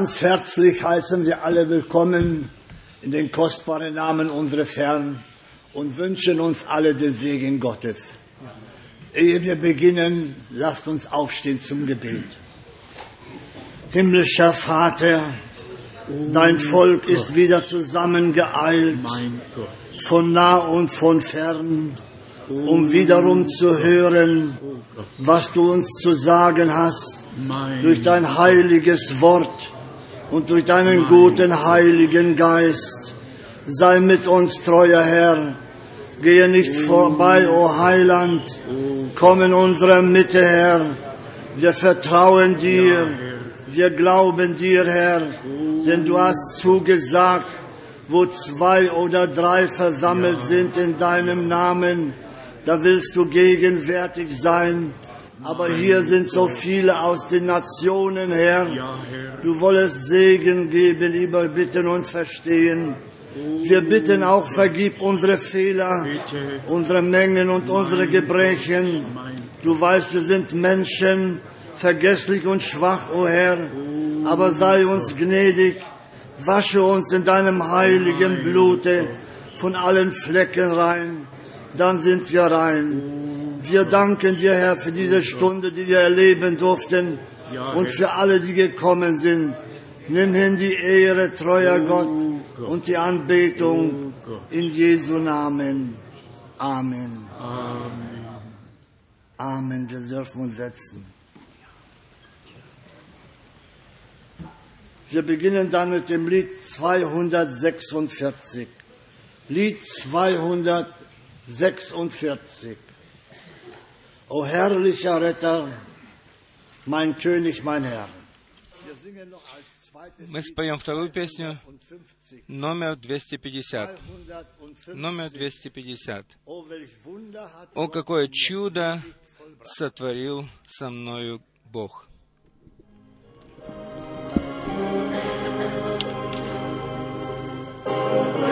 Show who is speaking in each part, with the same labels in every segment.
Speaker 1: Ganz herzlich heißen wir alle willkommen in den kostbaren Namen unseres Herrn und wünschen uns alle den Segen Gottes. Ehe wir beginnen, lasst uns aufstehen zum Gebet. Himmlischer Vater, dein Volk ist wieder zusammengeeilt, von nah und von fern, um wiederum zu hören, was du uns zu sagen hast durch dein heiliges Wort und durch deinen guten heiligen Geist. Sei mit uns, treuer Herr. Gehe nicht vorbei, o Heiland. Komm in unsere Mitte, Herr. Wir vertrauen dir. Wir glauben dir, Herr. Denn du hast zugesagt, wo zwei oder drei versammelt sind in deinem Namen, da willst du gegenwärtig sein. Aber hier sind so viele aus den Nationen, Herr. Du wolltest Segen geben, überbitten und verstehen. Wir bitten auch, vergib unsere Fehler, unsere Mengen und unsere Gebrechen. Du weißt, wir sind Menschen, vergesslich und schwach, o oh Herr. Aber sei uns gnädig, wasche uns in deinem heiligen Blute von allen Flecken rein. Dann sind wir rein. Wir danken dir, Herr, für diese Stunde, die wir erleben durften und für alle, die gekommen sind. Nimm hin die Ehre, treuer Gott, und die Anbetung in Jesu Namen. Amen. Amen. Wir dürfen uns setzen. Wir beginnen dann mit dem Lied 246. Lied 246. O herrlicher Retter, mein König, mein Herr. Wir singen noch als zweites
Speaker 2: Мы споем вторую песню,
Speaker 1: 250.
Speaker 2: номер 250.
Speaker 1: 250.
Speaker 2: Номер 250.
Speaker 1: O welch Wunder hat
Speaker 2: О,
Speaker 1: Gott
Speaker 2: какое чудо сотворил со мною Бог.
Speaker 3: Amen.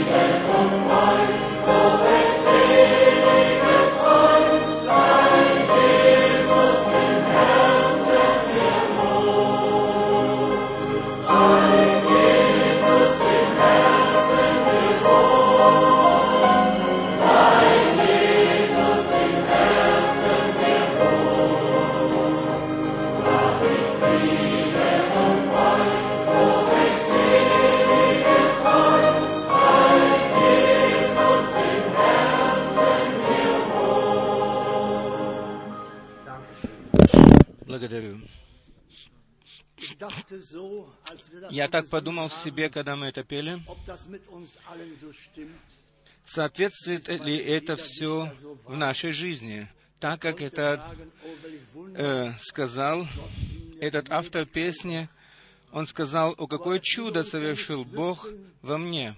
Speaker 1: Amen.
Speaker 3: Я так подумал себе, когда мы это пели, соответствует ли это все в нашей жизни, так как это э, сказал этот автор песни, он сказал, о какое чудо совершил Бог во мне.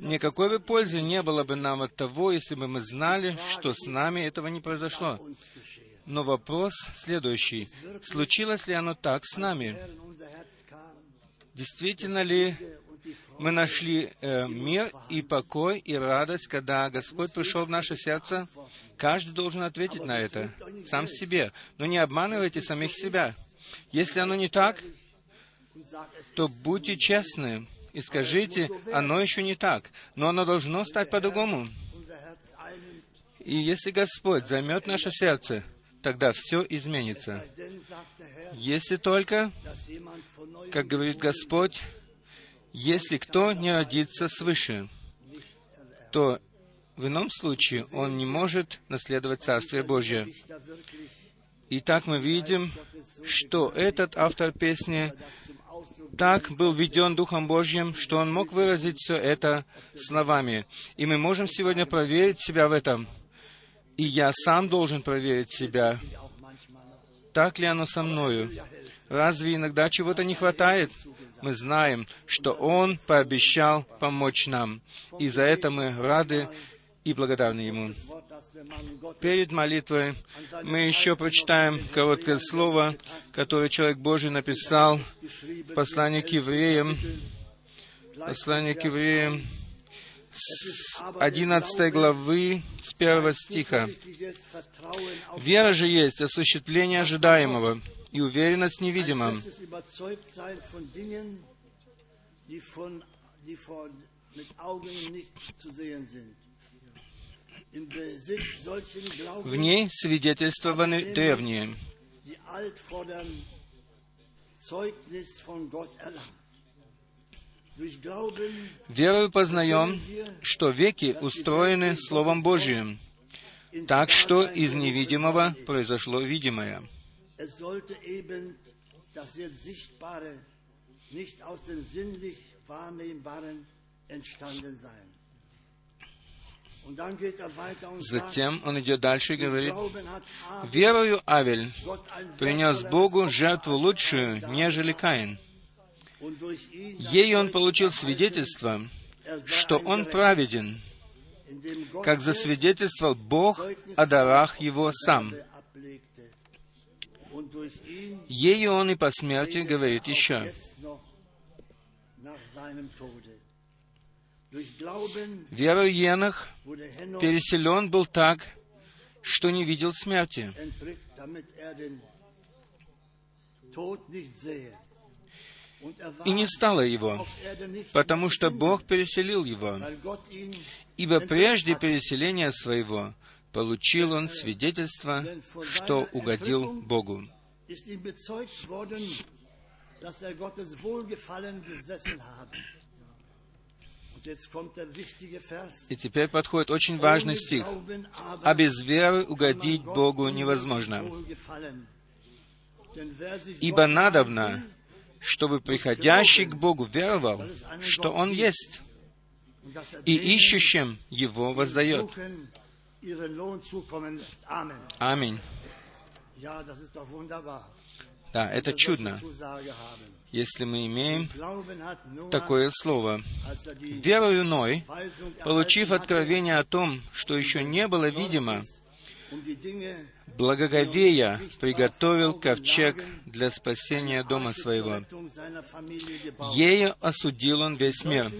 Speaker 3: Никакой бы пользы не было бы нам от того, если бы мы знали, что с нами этого не произошло. Но вопрос следующий. Случилось ли оно так с нами?
Speaker 1: Herr in unser Herz kam
Speaker 3: Действительно ли мы нашли э, мир и покой и радость, когда Господь пришел в наше сердце? Каждый должен ответить на это, сам себе. Но не обманывайте самих себя. Если оно не так, то будьте честны и скажите, оно еще не так, но оно должно стать по-другому. И если Господь займет наше сердце, тогда все изменится. Если только, как говорит Господь, если кто не родится свыше, то в ином случае он не может наследовать Царствие Божье. Итак, мы видим, что этот автор песни так был введен Духом Божьим, что он мог выразить все это словами. И мы можем сегодня проверить себя в этом. И я сам должен проверить себя, так ли оно со мною. Разве иногда чего-то не хватает? Мы знаем, что Он пообещал помочь нам, и за это мы рады и благодарны Ему. Перед молитвой мы еще прочитаем короткое слово, которое человек Божий написал в послании к евреям, послание к евреям, с 11 главы, с 1 стиха. Вера же есть осуществление ожидаемого и уверенность в невидимом. В ней свидетельствованы древние. Верою познаем, что веки устроены Словом Божьим, так что из невидимого произошло видимое.
Speaker 1: Er
Speaker 3: Затем он идет дальше и говорит, «Верою Авель принес Богу жертву лучшую, нежели Каин. Ею он получил свидетельство,
Speaker 1: er
Speaker 3: что он праведен, как засвидетельствовал Бог о дарах Его сам. Ею он и по смерти говорит
Speaker 1: er
Speaker 3: еще. Верою Енах переселен был так, что не видел смерти, и не стало его, потому что Бог переселил его. Ибо прежде переселения своего получил он свидетельство, что угодил Богу.
Speaker 1: er.
Speaker 3: И теперь подходит очень важный стих. А без веры угодить Богу невозможно. Ибо надобно, чтобы приходящий к Богу веровал, что Он есть,
Speaker 1: er
Speaker 3: и ищущим Его воздает. Аминь. Да, это чудно, если мы имеем такое слово.
Speaker 1: er
Speaker 3: Верою Ной, получив откровение о том, что еще не было видимо,
Speaker 1: um
Speaker 3: благоговея приготовил ковчег для спасения дома своего. Ею осудил он весь мир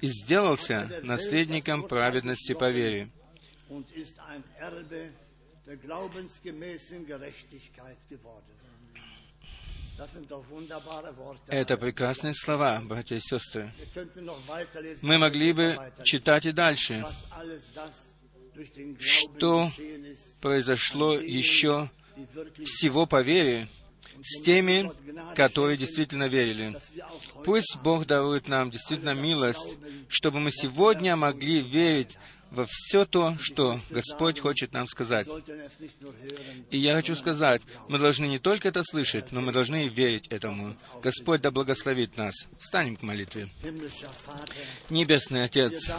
Speaker 3: и сделался наследником праведности по вере. Это прекрасные слова, братья и сестры. Мы могли бы читать и дальше, что произошло еще всего по вере с теми, которые действительно верили. Пусть Бог дарует нам действительно милость, чтобы мы сегодня могли верить во все то, что Господь хочет нам сказать. И я хочу сказать, мы должны не только это слышать, но мы должны и верить этому. Господь да благословит нас. Встанем к молитве. Небесный Отец,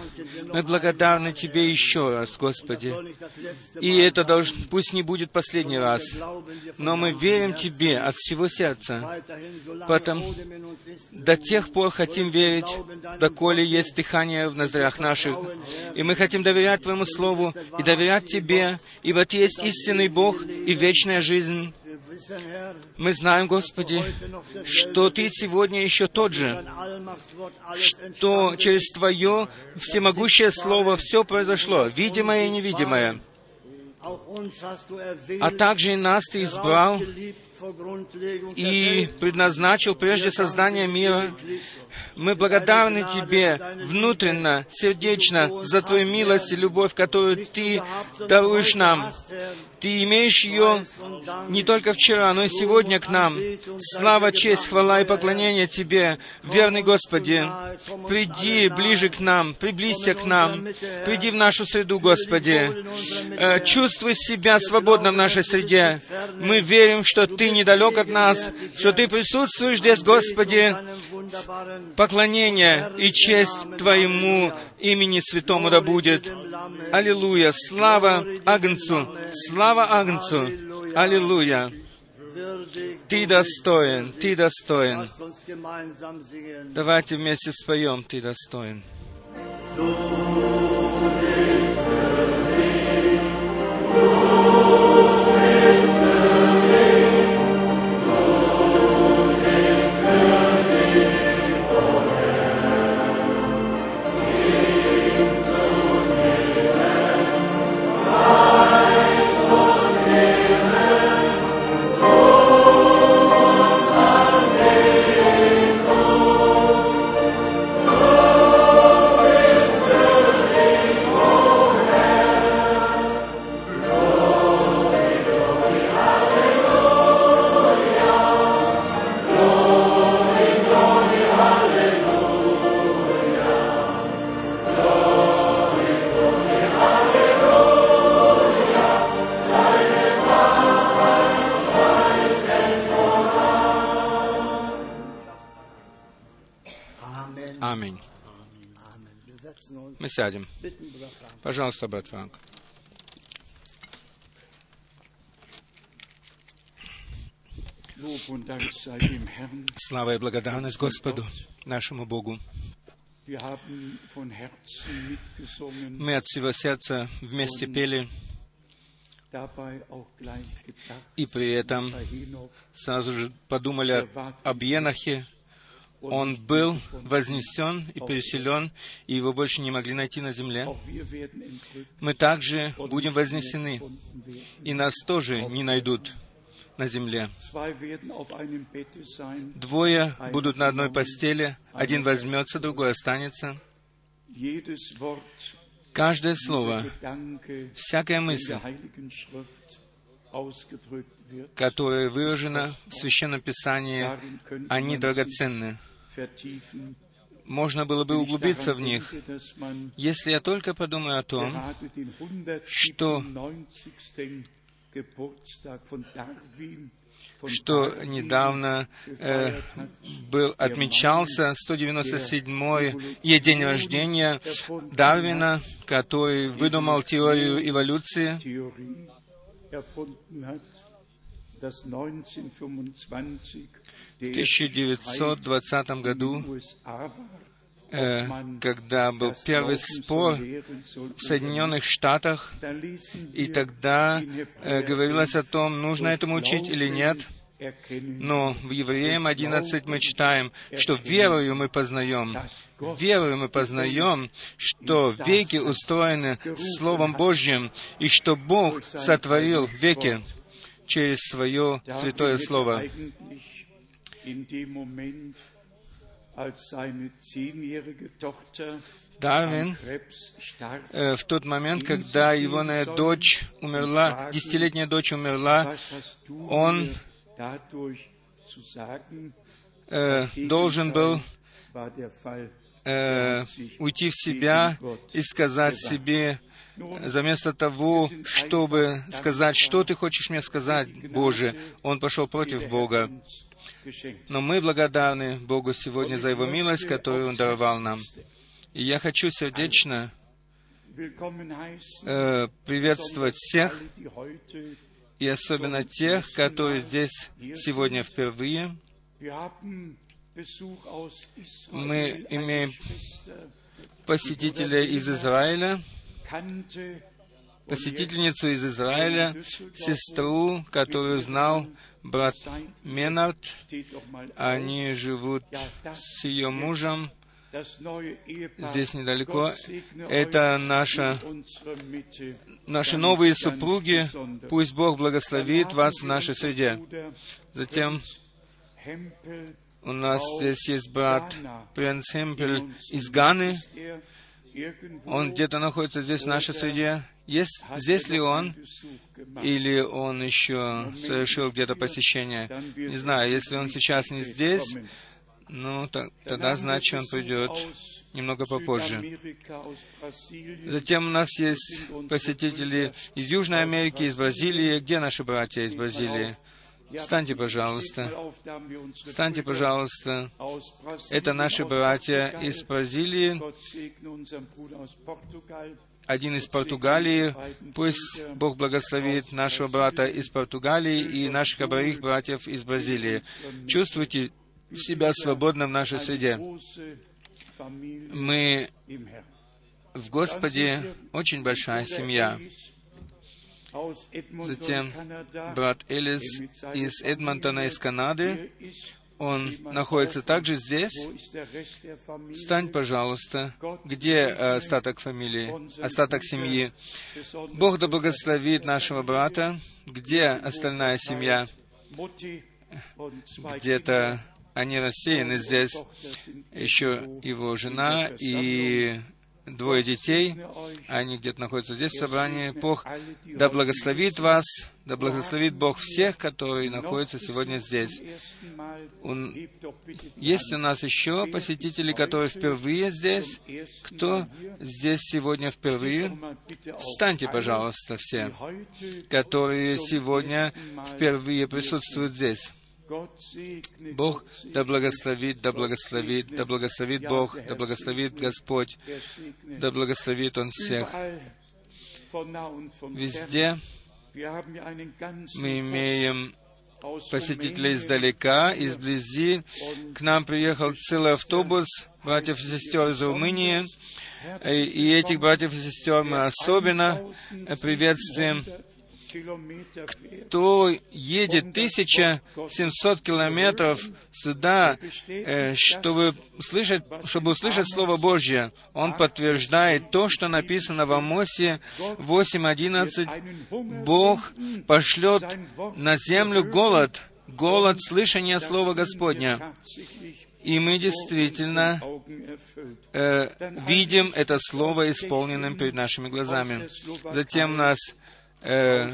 Speaker 3: мы благодарны Тебе еще раз, Господи. И это долж... пусть не будет последний раз, но мы верим Тебе от всего сердца. Потому до тех пор хотим верить, доколе есть дыхание в ноздрях наших. И мы хотим доверять Твоему Слову и доверять Тебе, ибо Ты есть истинный Бог и вечная жизнь. Мы знаем, Господи, что Ты сегодня еще тот же, что через Твое всемогущее Слово все произошло, видимое и невидимое. А также и нас Ты избрал и предназначил прежде создания мира мы благодарны Тебе внутренно, сердечно за Твою милость и любовь, которую Ты даруешь нам. Ты имеешь ее не только вчера, но и сегодня к нам. Слава, честь, хвала и поклонение Тебе, верный Господи. Приди ближе к нам, приблизься к нам, приди в нашу среду, Господи. Э, чувствуй себя свободно в нашей среде. Мы верим, что Ты недалек от нас, что Ты присутствуешь здесь, Господи. Поклонение и честь Твоему имени святому да будет. Аллилуйя! Слава Агнцу! Слава Агнцу! Аллилуйя! Ты достоин, Ты достоин. Давайте вместе споем, Ты достоин. Сядем. Пожалуйста, брат Франк. Слава и благодарность Господу, нашему Богу. Мы от всего сердца вместе пели, и при этом сразу же подумали об Енохе, он был вознесен и переселен, и его больше не могли найти на земле. Мы также будем вознесены, и нас тоже не найдут на земле. Двое будут на одной постели, один возьмется, другой останется. Каждое слово, всякая мысль, которая выражена в Священном Писании, они драгоценны можно было бы углубиться в них, если я только подумаю о том, что что недавно э, был, отмечался 197-й день рождения Дарвина, который выдумал теорию эволюции. 1920 году, э, когда был первый спор в Соединенных Штатах, и тогда э, говорилось о том, нужно этому учить или нет. Но в Евреям 11 мы читаем, что верою мы познаем, верою мы познаем, что веки устроены Словом Божьим, и что Бог сотворил веки через Свое Святое Слово. Дарвин э, в тот момент, когда его дочь умерла, десятилетняя дочь умерла, он э, должен был
Speaker 2: э, уйти в себя и сказать себе, заместо того, чтобы сказать, что ты хочешь мне сказать, Боже, он пошел против Бога. Но мы благодарны Богу сегодня за Его милость, которую Он даровал нам. И я хочу сердечно э, приветствовать всех, и особенно тех, которые здесь сегодня впервые. Мы имеем посетителя из Израиля, посетительницу из Израиля, сестру, которую знал брат Менард. Они живут с ее мужем здесь недалеко. Это наша, наши новые супруги. Пусть Бог благословит вас в нашей среде. Затем у нас здесь есть брат Принц Хемпель из Ганы. Он где-то находится здесь, в нашей среде. Есть, здесь ли он? Или он еще совершил где-то посещение? Не знаю, если он сейчас не здесь, ну, тогда, значит, он придет немного попозже. Затем у нас есть посетители из Южной Америки, из Бразилии. Где наши братья из Бразилии? Встаньте, пожалуйста. Встаньте, пожалуйста. Это наши братья из Бразилии, один из Португалии. Пусть Бог благословит нашего брата из Португалии и наших обоих братьев из Бразилии. Чувствуйте себя свободно в нашей среде. Мы в Господе очень большая семья. Затем брат Элис из Эдмонтона, из Канады. Он находится также здесь. Стань, пожалуйста. Где остаток фамилии, остаток семьи? Бог да благословит нашего брата. Где остальная семья? Где-то они рассеяны здесь. Еще его жена и двое детей, они где-то находятся здесь в собрании. Бог да благословит вас, да благословит Бог всех, которые находятся сегодня здесь. Есть у нас еще посетители, которые впервые здесь. Кто здесь сегодня впервые? Встаньте, пожалуйста, все, которые сегодня впервые присутствуют здесь. Бог да благословит, да благословит, да благословит Бог, да благословит Господь, да благословит Он всех. Везде мы имеем посетителей издалека, изблизи. К нам приехал целый автобус братьев и сестер из Румынии. И этих братьев и сестер мы особенно приветствуем кто едет 1700 километров сюда, э, чтобы, слышать, чтобы услышать Слово Божье, он подтверждает то, что написано в Амосе 8.11. Бог пошлет на землю голод, голод слышания Слова Господня. И мы действительно э, видим это Слово исполненным перед нашими глазами. Затем нас э,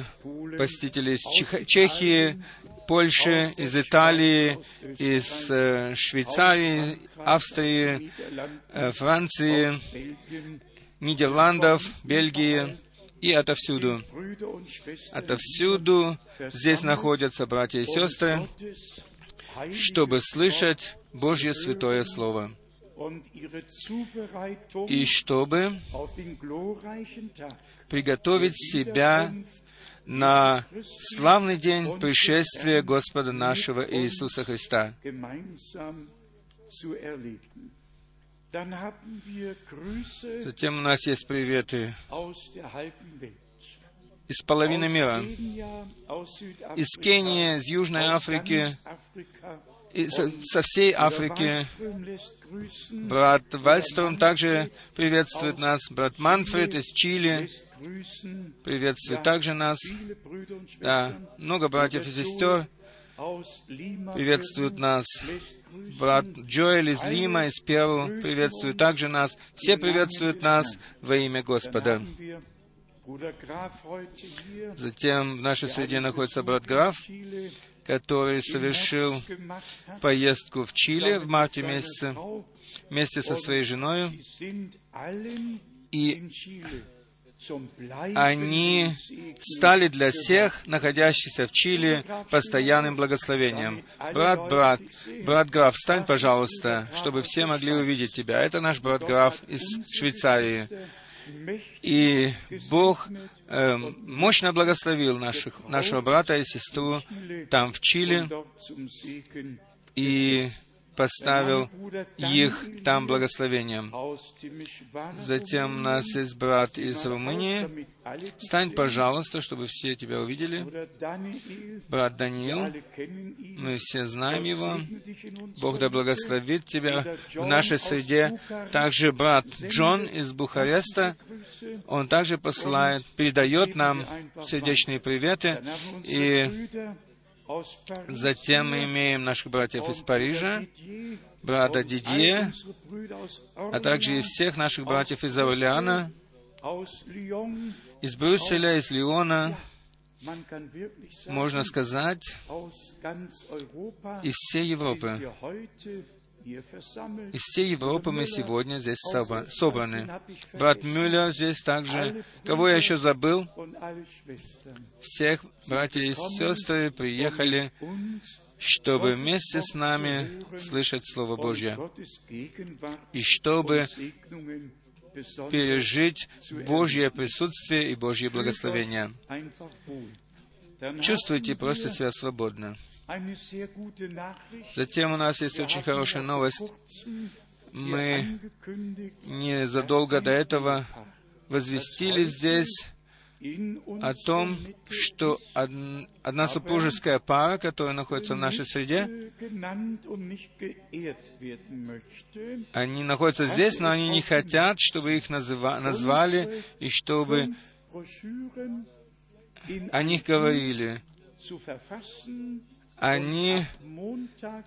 Speaker 2: посетители из Чех- Чехии, Польши, из Италии, из э, Швейцарии, Австрии, э, Франции, Нидерландов, Бельгии и отовсюду. Отовсюду здесь находятся братья и сестры, чтобы слышать Божье Святое Слово и чтобы приготовить себя на славный день пришествия Господа нашего Иисуса Христа. Затем у нас есть приветы из половины мира, из Кении, из Южной Африки, и со, со всей Африки. Брат Вальстром также приветствует нас. Брат Манфред из Чили приветствует также нас. Да, много братьев и сестер приветствуют нас. Брат Джоэль из Лима, из Перу, приветствует также нас. Все приветствуют нас во имя Господа. Затем в нашей среде находится брат Граф который совершил поездку в Чили в марте месяце вместе со своей женой, и они стали для всех, находящихся в Чили, постоянным благословением. Брат, брат, брат граф, встань, пожалуйста, чтобы все могли увидеть тебя. Это наш брат граф из Швейцарии. И Бог э, мощно благословил наших, нашего брата и сестру там в Чили, и поставил их там благословением. Затем у нас есть брат из Румынии. Стань, пожалуйста, чтобы все тебя увидели. Брат Даниил, мы все знаем его. Бог да благословит тебя в нашей среде. Также брат Джон из Бухареста, он также посылает, передает нам сердечные приветы. И Затем мы имеем наших братьев из Парижа, брата Дидье, а также и всех наших братьев из Орлеана, из Брюсселя, из Лиона, можно сказать, из всей Европы. Из всей Европы мы сегодня здесь собраны. Брат Мюллер здесь также. Кого я еще забыл? Всех братьев и сестры приехали, чтобы вместе с нами слышать Слово Божье. И чтобы пережить Божье присутствие и Божье благословение. Чувствуйте просто себя свободно. Затем у нас есть очень хорошая новость. Мы незадолго до этого возвестили здесь о том, что одна супружеская пара, которая находится в нашей среде, они находятся здесь, но они не хотят, чтобы их назва- назвали и чтобы о них говорили они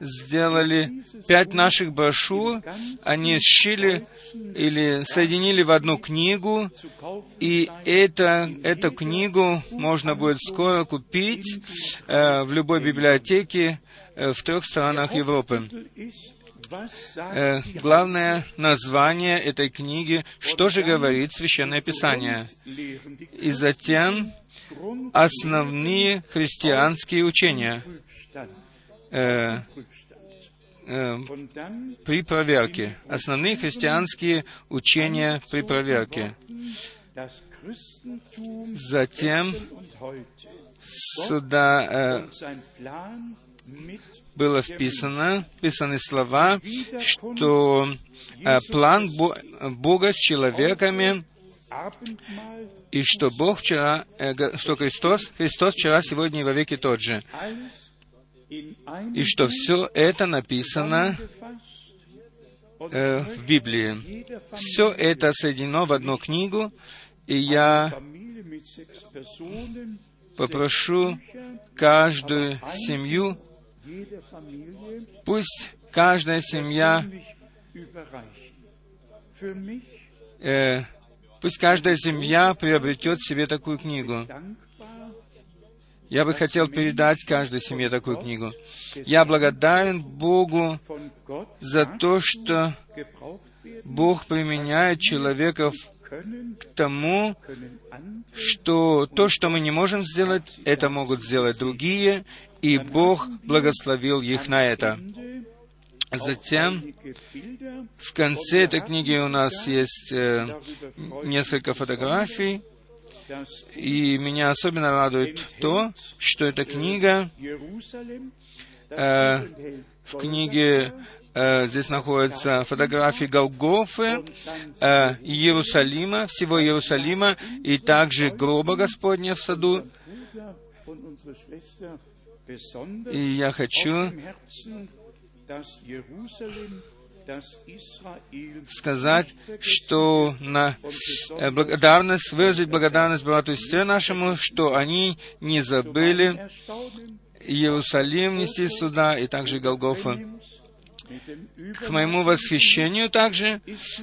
Speaker 2: сделали пять наших брошюр, они сшили или соединили в одну книгу, и это, эту книгу можно будет скоро купить э, в любой библиотеке э, в трех странах Европы. Э, главное название этой книги «Что же говорит Священное Писание?» И затем основные христианские учения — э, э, при проверке. Основные христианские учения при проверке. Затем сюда э, было вписано, вписаны слова, что э, план Бога с человеками и что Бог вчера, э, что Христос, Христос вчера, сегодня и во веки тот же и что все это написано э, в Библии. Все это соединено в одну книгу, и я попрошу каждую семью, пусть каждая семья, э, пусть каждая семья приобретет себе такую книгу. Я бы хотел передать каждой семье такую книгу. Я благодарен Богу за то, что Бог применяет человеков к тому, что то, что мы не можем сделать, это могут сделать другие, и Бог благословил их на это. Затем, в конце этой книги у нас есть э, несколько фотографий, и меня особенно радует то, что эта книга, э, в книге э, здесь находятся фотографии Голгофы, э, Иерусалима, всего Иерусалима, и также гроба Господня в саду. И я хочу сказать, что на э, благодарность, выразить благодарность брату и сестре нашему, что они не забыли Иерусалим нести сюда, и также Голгофа. К моему восхищению также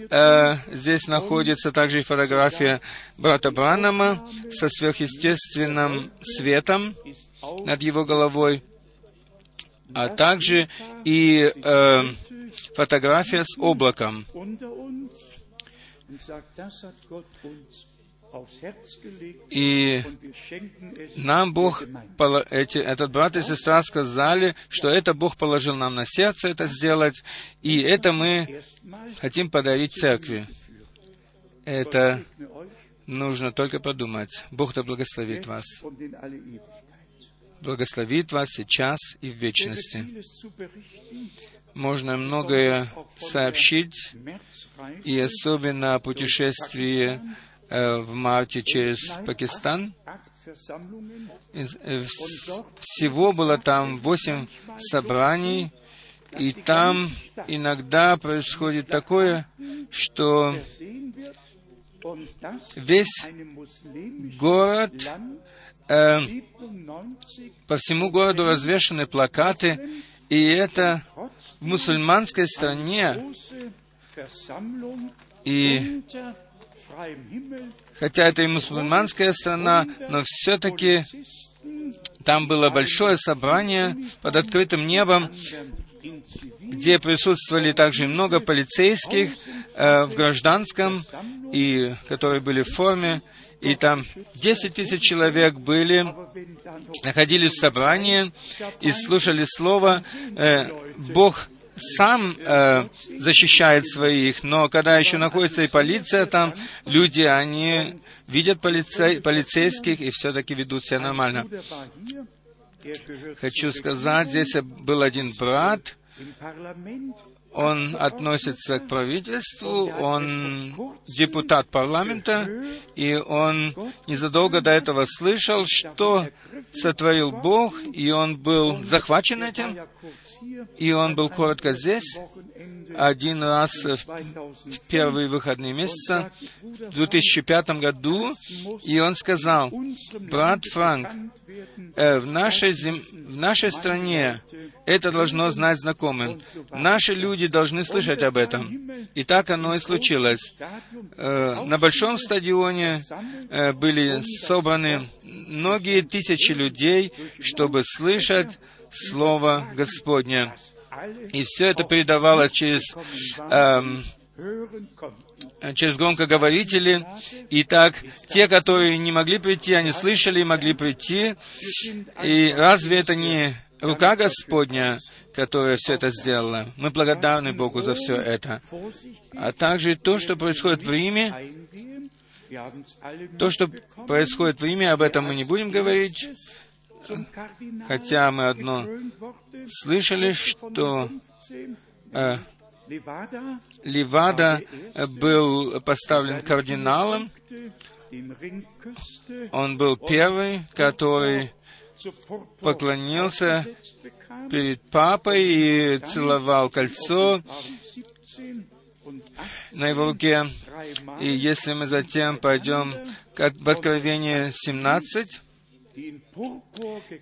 Speaker 2: э, здесь находится также и фотография брата Бранама со сверхъестественным светом над его головой. а также и э, фотография с облаком. И нам Бог, эти, этот брат и сестра сказали, что это Бог положил нам на сердце это сделать, и это мы хотим подарить церкви. Это нужно только подумать. Бог да благословит вас. Благословит вас сейчас и в вечности. Можно многое сообщить, и особенно о путешествии Э, в марте через Пакистан. Э, всего было там восемь собраний, и там иногда происходит такое, что весь город, э, по всему городу развешаны плакаты, и это в мусульманской стране, и Хотя это и мусульманская страна, но все-таки там было большое собрание под открытым небом, где присутствовали также много полицейских э, в гражданском, и которые были в форме, и там 10 тысяч человек были, находились в собрании и слушали Слово. Э, Бог сам э, защищает своих, но когда еще находится и полиция там, люди, они видят полицей, полицейских и все-таки ведут себя нормально. Хочу сказать, здесь был один брат, он относится к правительству, он депутат парламента, и он незадолго до этого слышал, что сотворил Бог, и он был захвачен этим, и он был коротко здесь, один раз в первые выходные месяца в 2005 году, и он сказал, брат Франк, э, в нашей, зем... в нашей стране это должно знать знакомым. Наши люди должны слышать об этом. И так оно и случилось. Э, на большом стадионе э, были собраны многие тысячи людей, чтобы слышать Слово Господне. И все это передавалось через, эм, через громкоговорители. И так, те, которые не могли прийти, они слышали и могли прийти. И разве это не рука Господня, которая все это сделала? Мы благодарны Богу за все это. А также то, что происходит в Риме, то, что происходит в Риме, об этом мы не будем говорить, хотя мы одно слышали, что э, Ливада был поставлен кардиналом. Он был первый, который поклонился перед папой и целовал кольцо на его руке. И если мы затем пойдем в Откровение 17,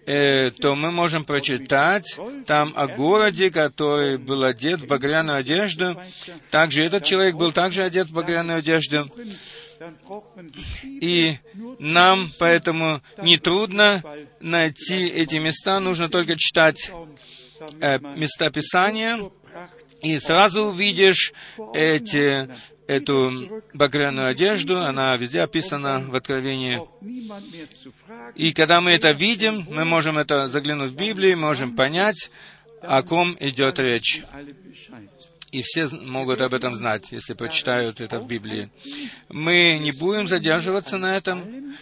Speaker 2: э, то мы можем прочитать там о городе, который был одет в багряную одежду. Также этот человек был также одет в багряную одежду. И нам поэтому нетрудно найти эти места, нужно только читать э, места Писания, и сразу увидишь эти эту багряную одежду, она везде описана в Откровении. И когда мы это видим, мы можем это заглянуть в Библию, можем понять, о ком идет речь. И все могут об этом знать, если прочитают это в Библии. Мы не будем задерживаться на этом,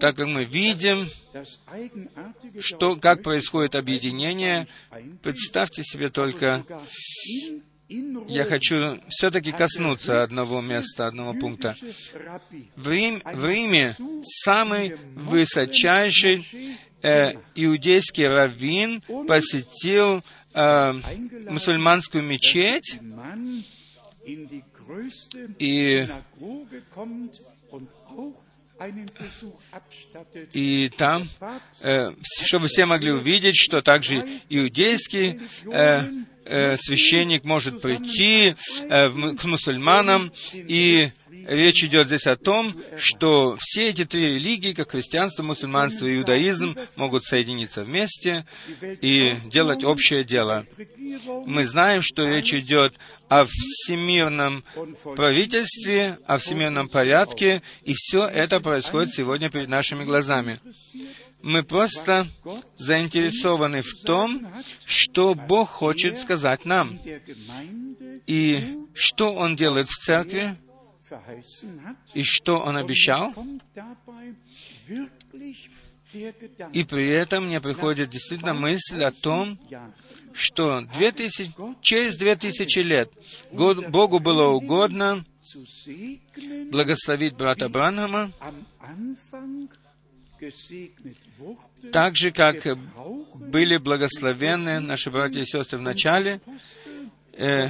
Speaker 2: так как мы видим, что, как происходит объединение, представьте себе только я хочу все-таки коснуться одного места, одного пункта. В, Рим, в Риме самый высочайший э, иудейский раввин посетил э, мусульманскую мечеть и и там, э, чтобы все могли увидеть, что также иудейский э, священник может прийти э, к мусульманам и речь идет здесь о том, что все эти три религии, как христианство, мусульманство и иудаизм, могут соединиться вместе и делать общее дело. Мы знаем, что речь идет о всемирном правительстве, о всемирном порядке, и все это происходит сегодня перед нашими глазами. Мы просто заинтересованы в том, что Бог хочет сказать нам, и что Он делает в церкви, и что Он обещал, и при этом мне приходит действительно мысль о том, что 2000, через две тысячи лет Богу было угодно благословить брата Бранхама, так же, как были благословенны наши братья и сестры в начале, э,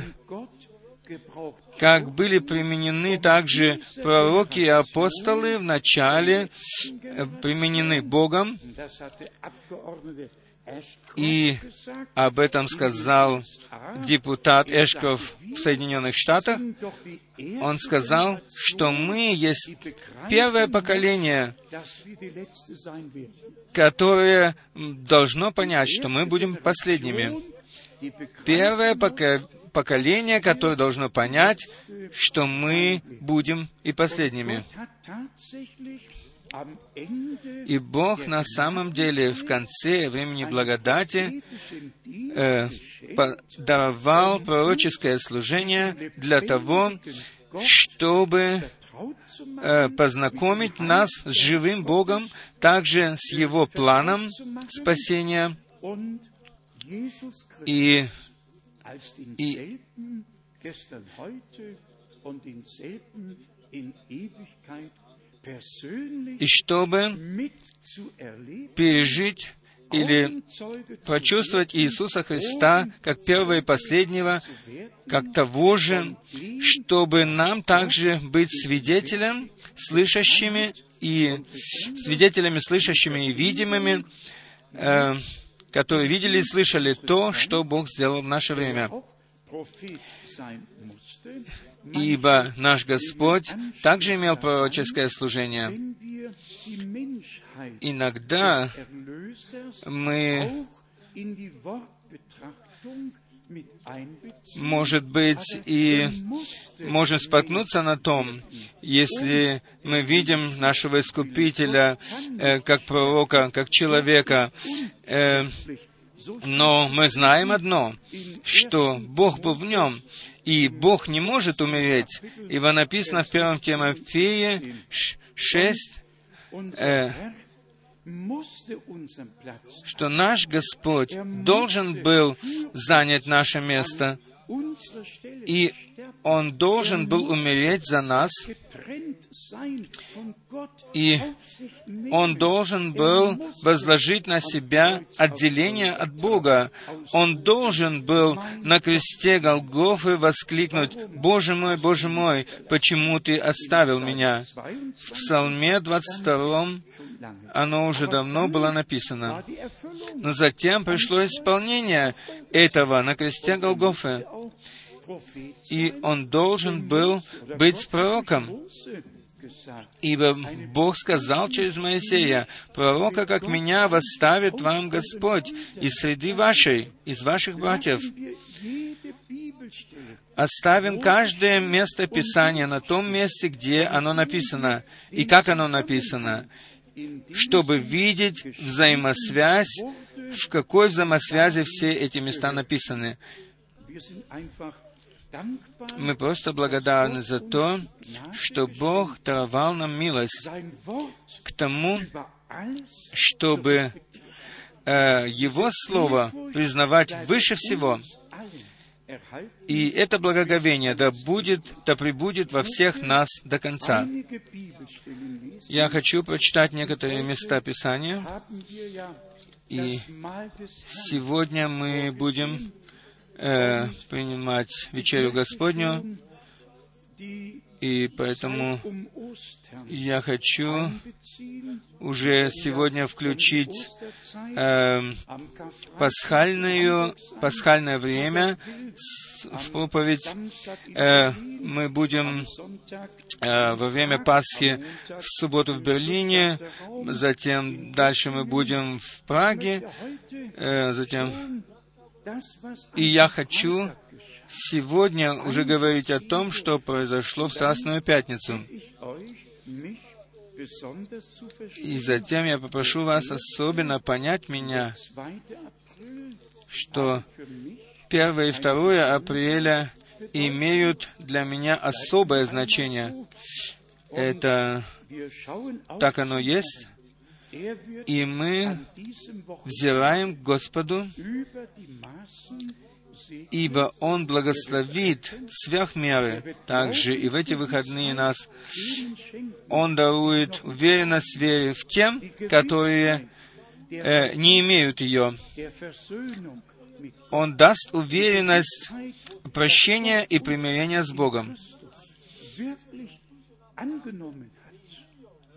Speaker 2: как были применены также пророки и апостолы в начале, э, применены Богом, и об этом сказал депутат Эшков в Соединенных Штатах. Он сказал, что мы есть первое поколение, которое должно понять, что мы будем последними. Первое поколение, которое должно понять, что мы будем и последними. И Бог на самом деле в конце времени благодати э, даровал пророческое служение для того, чтобы э, познакомить нас с живым Богом, также с Его планом спасения. И, и и чтобы пережить или почувствовать Иисуса Христа как первого и последнего, как того же, чтобы нам также быть свидетелем, слышащими и свидетелями, слышащими и видимыми, э, которые видели и слышали то, что Бог сделал в наше время ибо наш Господь также имел пророческое служение. Иногда мы, может быть, и можем споткнуться на том, если мы видим нашего Искупителя э, как пророка, как человека, э, но мы знаем одно, что Бог был в нем, и Бог не может умереть, ибо написано в 1 Тимофее 6, э, что наш Господь должен был занять наше место, и Он должен был умереть за нас, и Он должен был возложить на себя отделение от Бога. Он должен был на кресте Голгофы воскликнуть, «Боже мой, Боже мой, почему Ты оставил меня?» В Псалме 22 оно уже давно было написано. Но затем пришло исполнение этого на кресте Голгофы и он должен был быть пророком. Ибо Бог сказал через Моисея, «Пророка, как меня, восставит вам Господь из среды вашей, из ваших братьев». Оставим каждое место Писания на том месте, где оно написано, и как оно написано, чтобы видеть взаимосвязь, в какой взаимосвязи все эти места написаны. Мы просто благодарны за то, что Бог даровал нам милость к тому, чтобы э, Его Слово признавать выше всего. И это благоговение да будет, да пребудет во всех нас до конца. Я хочу прочитать некоторые места Писания. И сегодня мы будем э, принимать вечерю Господню, И поэтому я хочу уже сегодня включить э, пасхальную, пасхальное время в проповедь. Э, мы будем э, во время Пасхи в субботу в Берлине, затем дальше мы будем в Праге, э, затем... И я хочу сегодня уже говорить о том, что произошло в Страстную Пятницу. И затем я попрошу вас особенно понять меня, что 1 и 2 апреля имеют для меня особое значение. Это так оно есть. И мы взираем к Господу ибо Он благословит сверх меры. Также и в эти выходные нас Он дарует уверенность вере в тем, которые э, не имеют ее. Он даст уверенность прощения и примирения с Богом.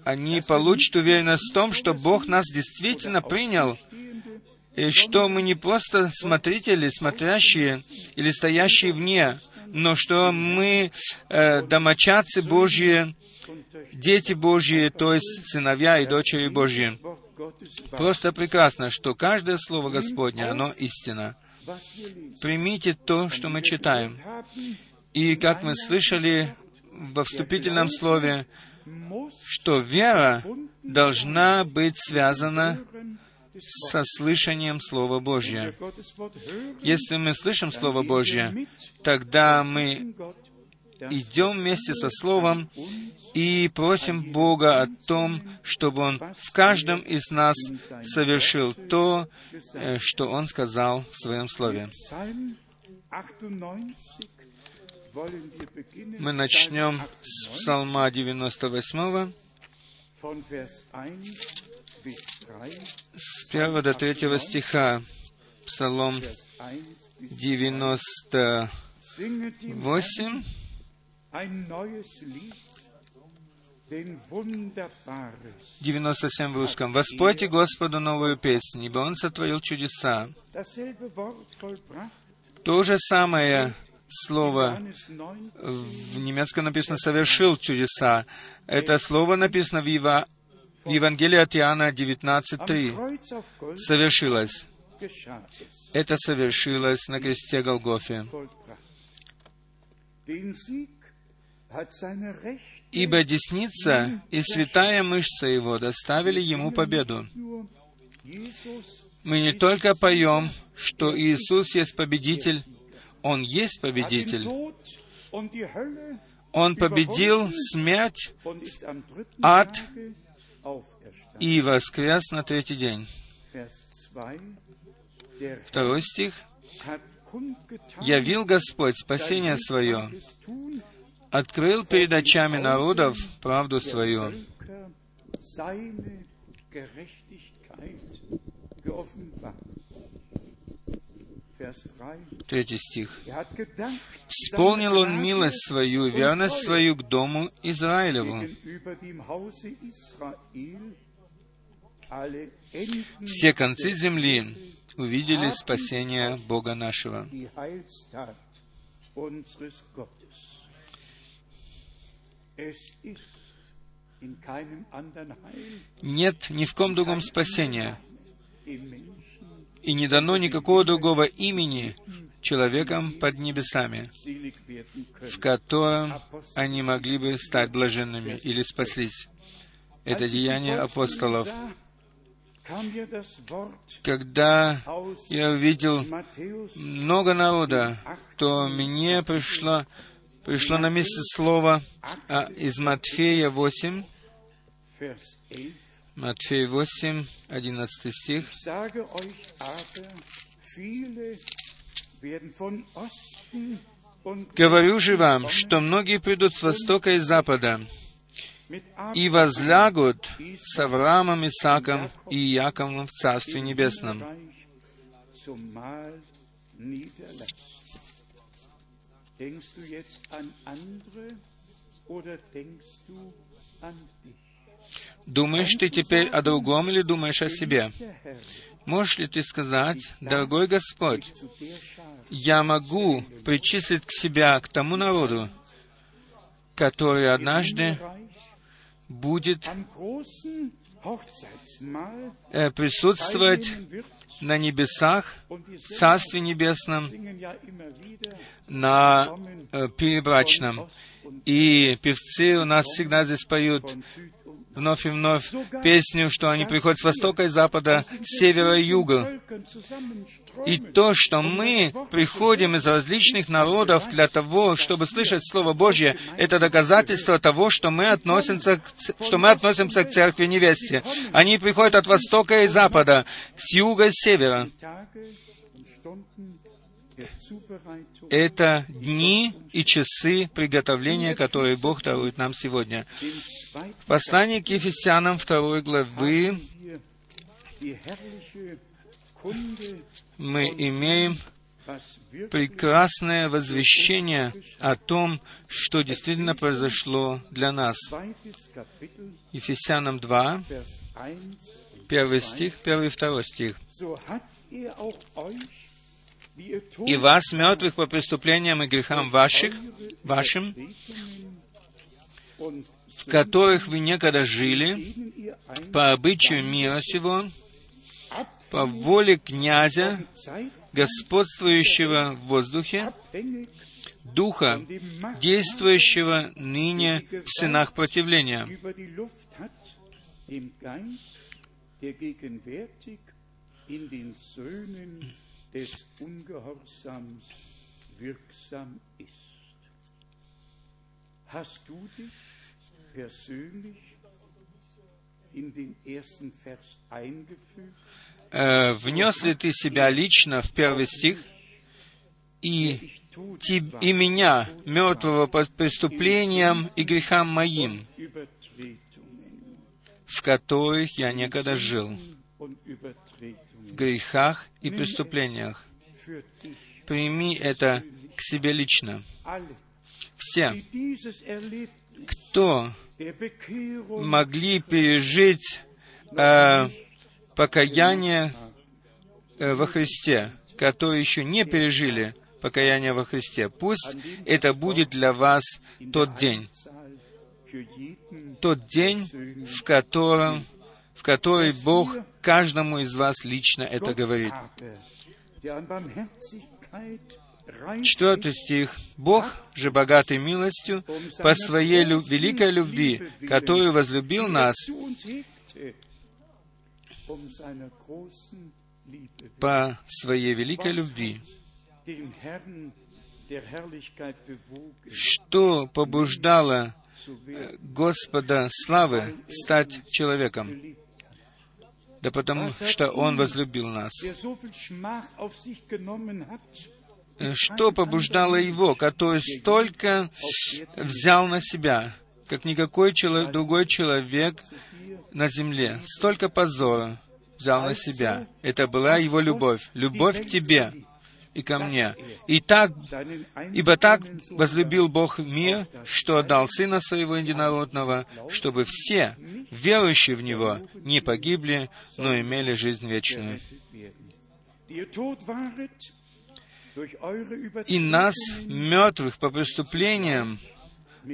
Speaker 2: Они получат уверенность в том, что Бог нас действительно принял, и что мы не просто смотрители, смотрящие или стоящие вне, но что мы э, домочадцы Божьи, дети Божьи, то есть сыновья и дочери Божьи. Просто прекрасно, что каждое слово Господне, оно истина. Примите то, что мы читаем. И как мы слышали во вступительном слове, что вера должна быть связана со слышанием Слова Божьего. Если мы слышим Слово Божье, тогда мы идем вместе со Словом и просим Бога о том, чтобы Он в каждом из нас совершил то, э, что Он сказал в Своем Слове. Мы начнем с Псалма 98, с первого до третьего стиха, Псалом 98, 97 в русском. «Воспойте Господу новую песнь, ибо Он сотворил чудеса». То же самое слово в немецком написано «совершил чудеса». Это слово написано в Ива в Евангелии от Иоанна 19.3 совершилось. Это совершилось на кресте Голгофе. Ибо десница и святая мышца его доставили ему победу. Мы не только поем, что Иисус есть победитель, Он есть победитель. Он победил смерть, ад и воскрес на третий день. Второй стих. «Явил Господь спасение свое, открыл перед очами народов правду свою». Третий стих. «Вспомнил он милость свою, верность свою к дому Израилеву. Все концы земли увидели спасение Бога нашего». Нет ни в ком другом спасения, и не дано никакого другого имени человекам под небесами, в котором они могли бы стать блаженными или спаслись. Это деяние апостолов. Когда я увидел много народа, то мне пришло, пришло на место слово а, из Матфея 8, Матфей 8, 11 стих. «Говорю же вам, что многие придут с востока и запада, и возлягут с Авраамом, Исааком и Яковом в Царстве Небесном». Думаешь ты теперь о другом или думаешь о себе? Можешь ли ты сказать, дорогой Господь, я могу причислить к себя к тому народу, который однажды будет э, присутствовать на небесах, в Царстве Небесном, на э, перебрачном. И певцы у нас всегда здесь поют вновь и вновь песню, что они приходят с востока и запада, с севера и юга. И то, что мы приходим из различных народов для того, чтобы слышать Слово Божье, это доказательство того, что мы относимся к, что мы относимся к церкви невесте. Они приходят от востока и запада, с юга и севера. Это дни и часы приготовления, которые Бог дарует нам сегодня. В послании к Ефесянам 2 главы мы имеем прекрасное возвещение о том, что действительно произошло для нас. Ефесянам 2, первый стих, первый и второй стих. «И вас, мертвых по преступлениям и грехам ваших, вашим, в которых вы некогда жили, по обычаю мира сего, по воле князя, господствующего в воздухе, духа, действующего ныне в сынах противления, des Ungehorsams wirksam ist. Hast du dich persönlich in den ersten Vers eingefügt? Э, внес ли ты себя лично в первый стих и, и меня, мертвого по преступлениям и грехам моим, в которых я некогда жил, грехах и преступлениях. Прими это к себе лично. Все, кто могли пережить э, покаяние э, во Христе, которые еще не пережили покаяние во Христе, пусть это будет для вас тот день, тот день, в котором, в который Бог каждому из вас лично это говорит. Четвертый стих. «Бог же, богатый милостью, по своей лю- великой любви, которую возлюбил нас, по своей великой любви, что побуждало э, Господа славы стать человеком? Да потому что Он возлюбил нас. Э, что побуждало Его, который столько взял на себя, как никакой человек, другой человек на земле, столько позора взял на себя. Это была Его любовь, любовь к тебе и ко мне. И так, ибо так возлюбил Бог мир, что отдал Сына Своего Единородного, чтобы все, верующие в Него, не погибли, но имели жизнь вечную. И нас, мертвых по преступлениям,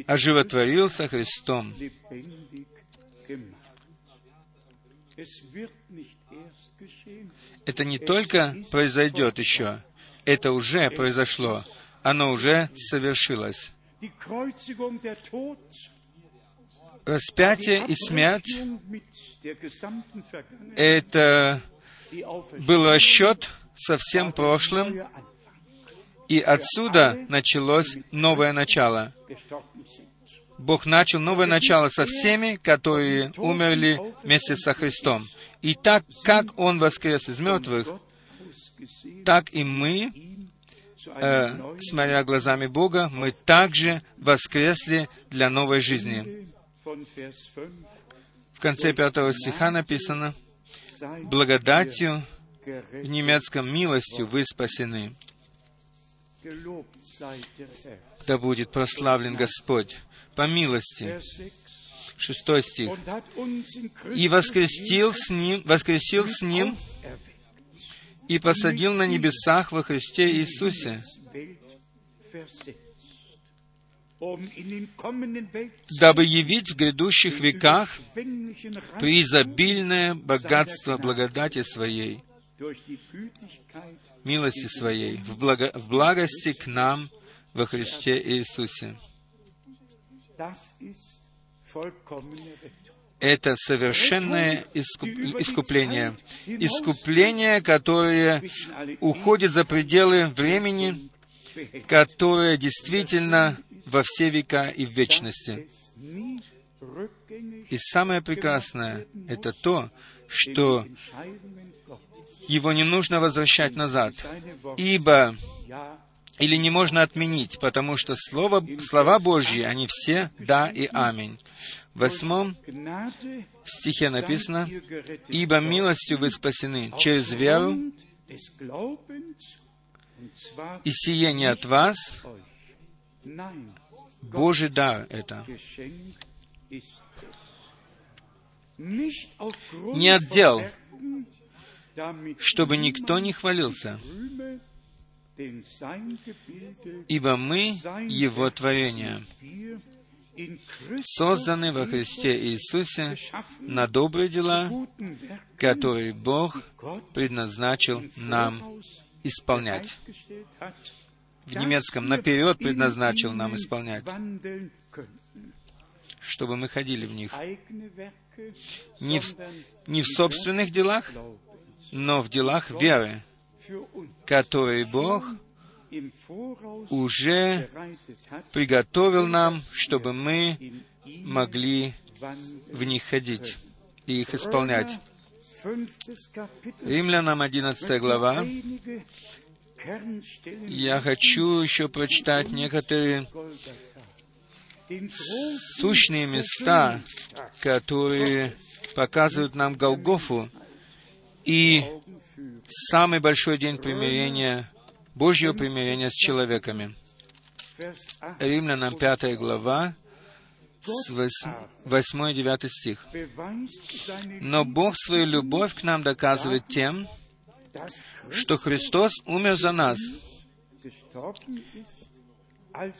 Speaker 2: оживотворился Христом. Это не только произойдет еще, это уже произошло, оно уже совершилось. Распятие и смерть — это был расчет со всем прошлым, и отсюда началось новое начало. Бог начал новое начало со всеми, которые умерли вместе со Христом. И так, как Он воскрес из мертвых, так и мы, э, смотря глазами Бога, мы также воскресли для новой жизни. В конце пятого стиха написано, «Благодатью, в немецком милостью вы спасены». Да будет прославлен Господь по милости. Шестой стих. «И воскресил с ним, воскресил с ним и посадил на небесах во Христе Иисусе, дабы явить в грядущих веках преизобильное богатство благодати Своей, милости Своей, в, благо, в благости к нам во Христе Иисусе. Это совершенное искуп... искупление. Искупление, которое уходит за пределы времени, которое действительно во все века и в вечности. И самое прекрасное — это то, что его не нужно возвращать назад, ибо или не можно отменить, потому что слово, слова Божьи, они все «да» и «аминь». Восьмом стихе написано, «Ибо милостью вы спасены через веру, и сие не от вас, Божий дар это. Не отдел, чтобы никто не хвалился, ибо мы Его творение, созданы во Христе Иисусе на добрые дела, которые Бог предназначил нам исполнять. В немецком наперед предназначил нам исполнять, чтобы мы ходили в них. Не в, не в собственных делах, но в делах веры, которые Бог уже приготовил нам, чтобы мы могли в них ходить и их исполнять. Римлянам 11 глава. Я хочу еще прочитать некоторые сущные места, которые показывают нам Голгофу и самый большой день примирения, Божьего примирения с человеками. Римлянам 5 глава, с 8 и 9 стих. «Но Бог свою любовь к нам доказывает тем, что Христос умер за нас,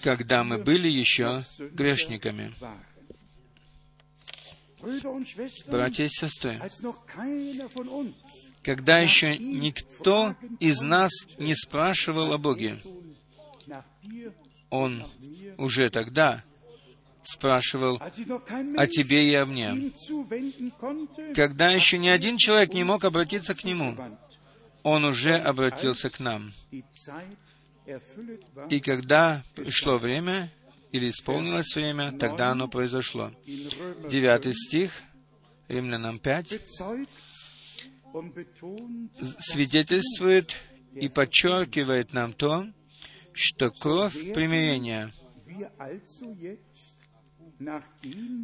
Speaker 2: когда мы были еще грешниками. Братья и сестры, когда еще никто из нас не спрашивал о Боге, Он уже тогда спрашивал о тебе и о мне. Когда еще ни один человек не мог обратиться к Нему, Он уже обратился к нам. И когда пришло время, или исполнилось время, тогда оно произошло. Девятый стих, Римлянам 5, свидетельствует и подчеркивает нам то, что кровь примирения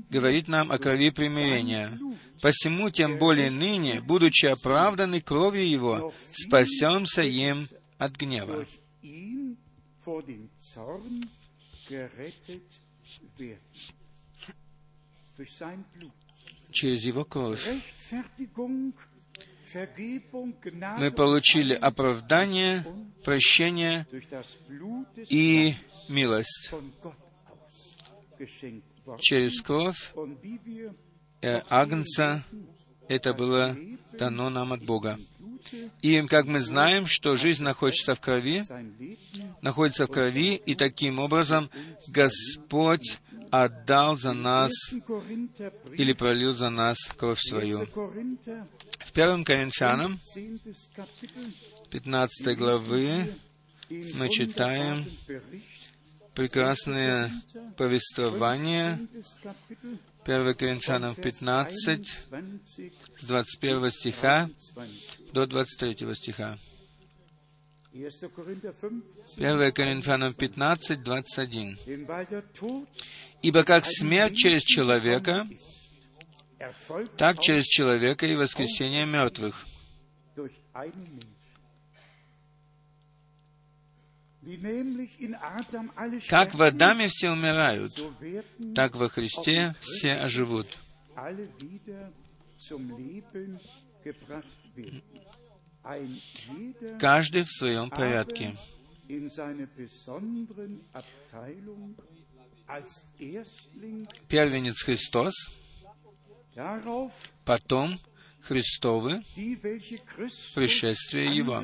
Speaker 2: говорит нам о крови примирения. Посему, тем более ныне, будучи оправданы кровью Его, спасемся им от гнева. через Его кровь мы получили оправдание, прощение и милость через кровь э, Агнца. Это было дано нам от Бога. И как мы знаем, что жизнь находится в крови, находится в крови, и таким образом Господь отдал за нас или пролил за нас кровь свою. В 1 Коринфянам, 15 главы, мы читаем прекрасное повествование 1 Коринфянам 15, с 21 стиха до 23 стиха. 1 Коринфянам 15, 21. «Ибо как смерть через человека, так через человека и воскресение мертвых. Как в Адаме все умирают, так во Христе все оживут. Каждый в своем порядке. Первенец Христос, потом Христовы в пришествии Его.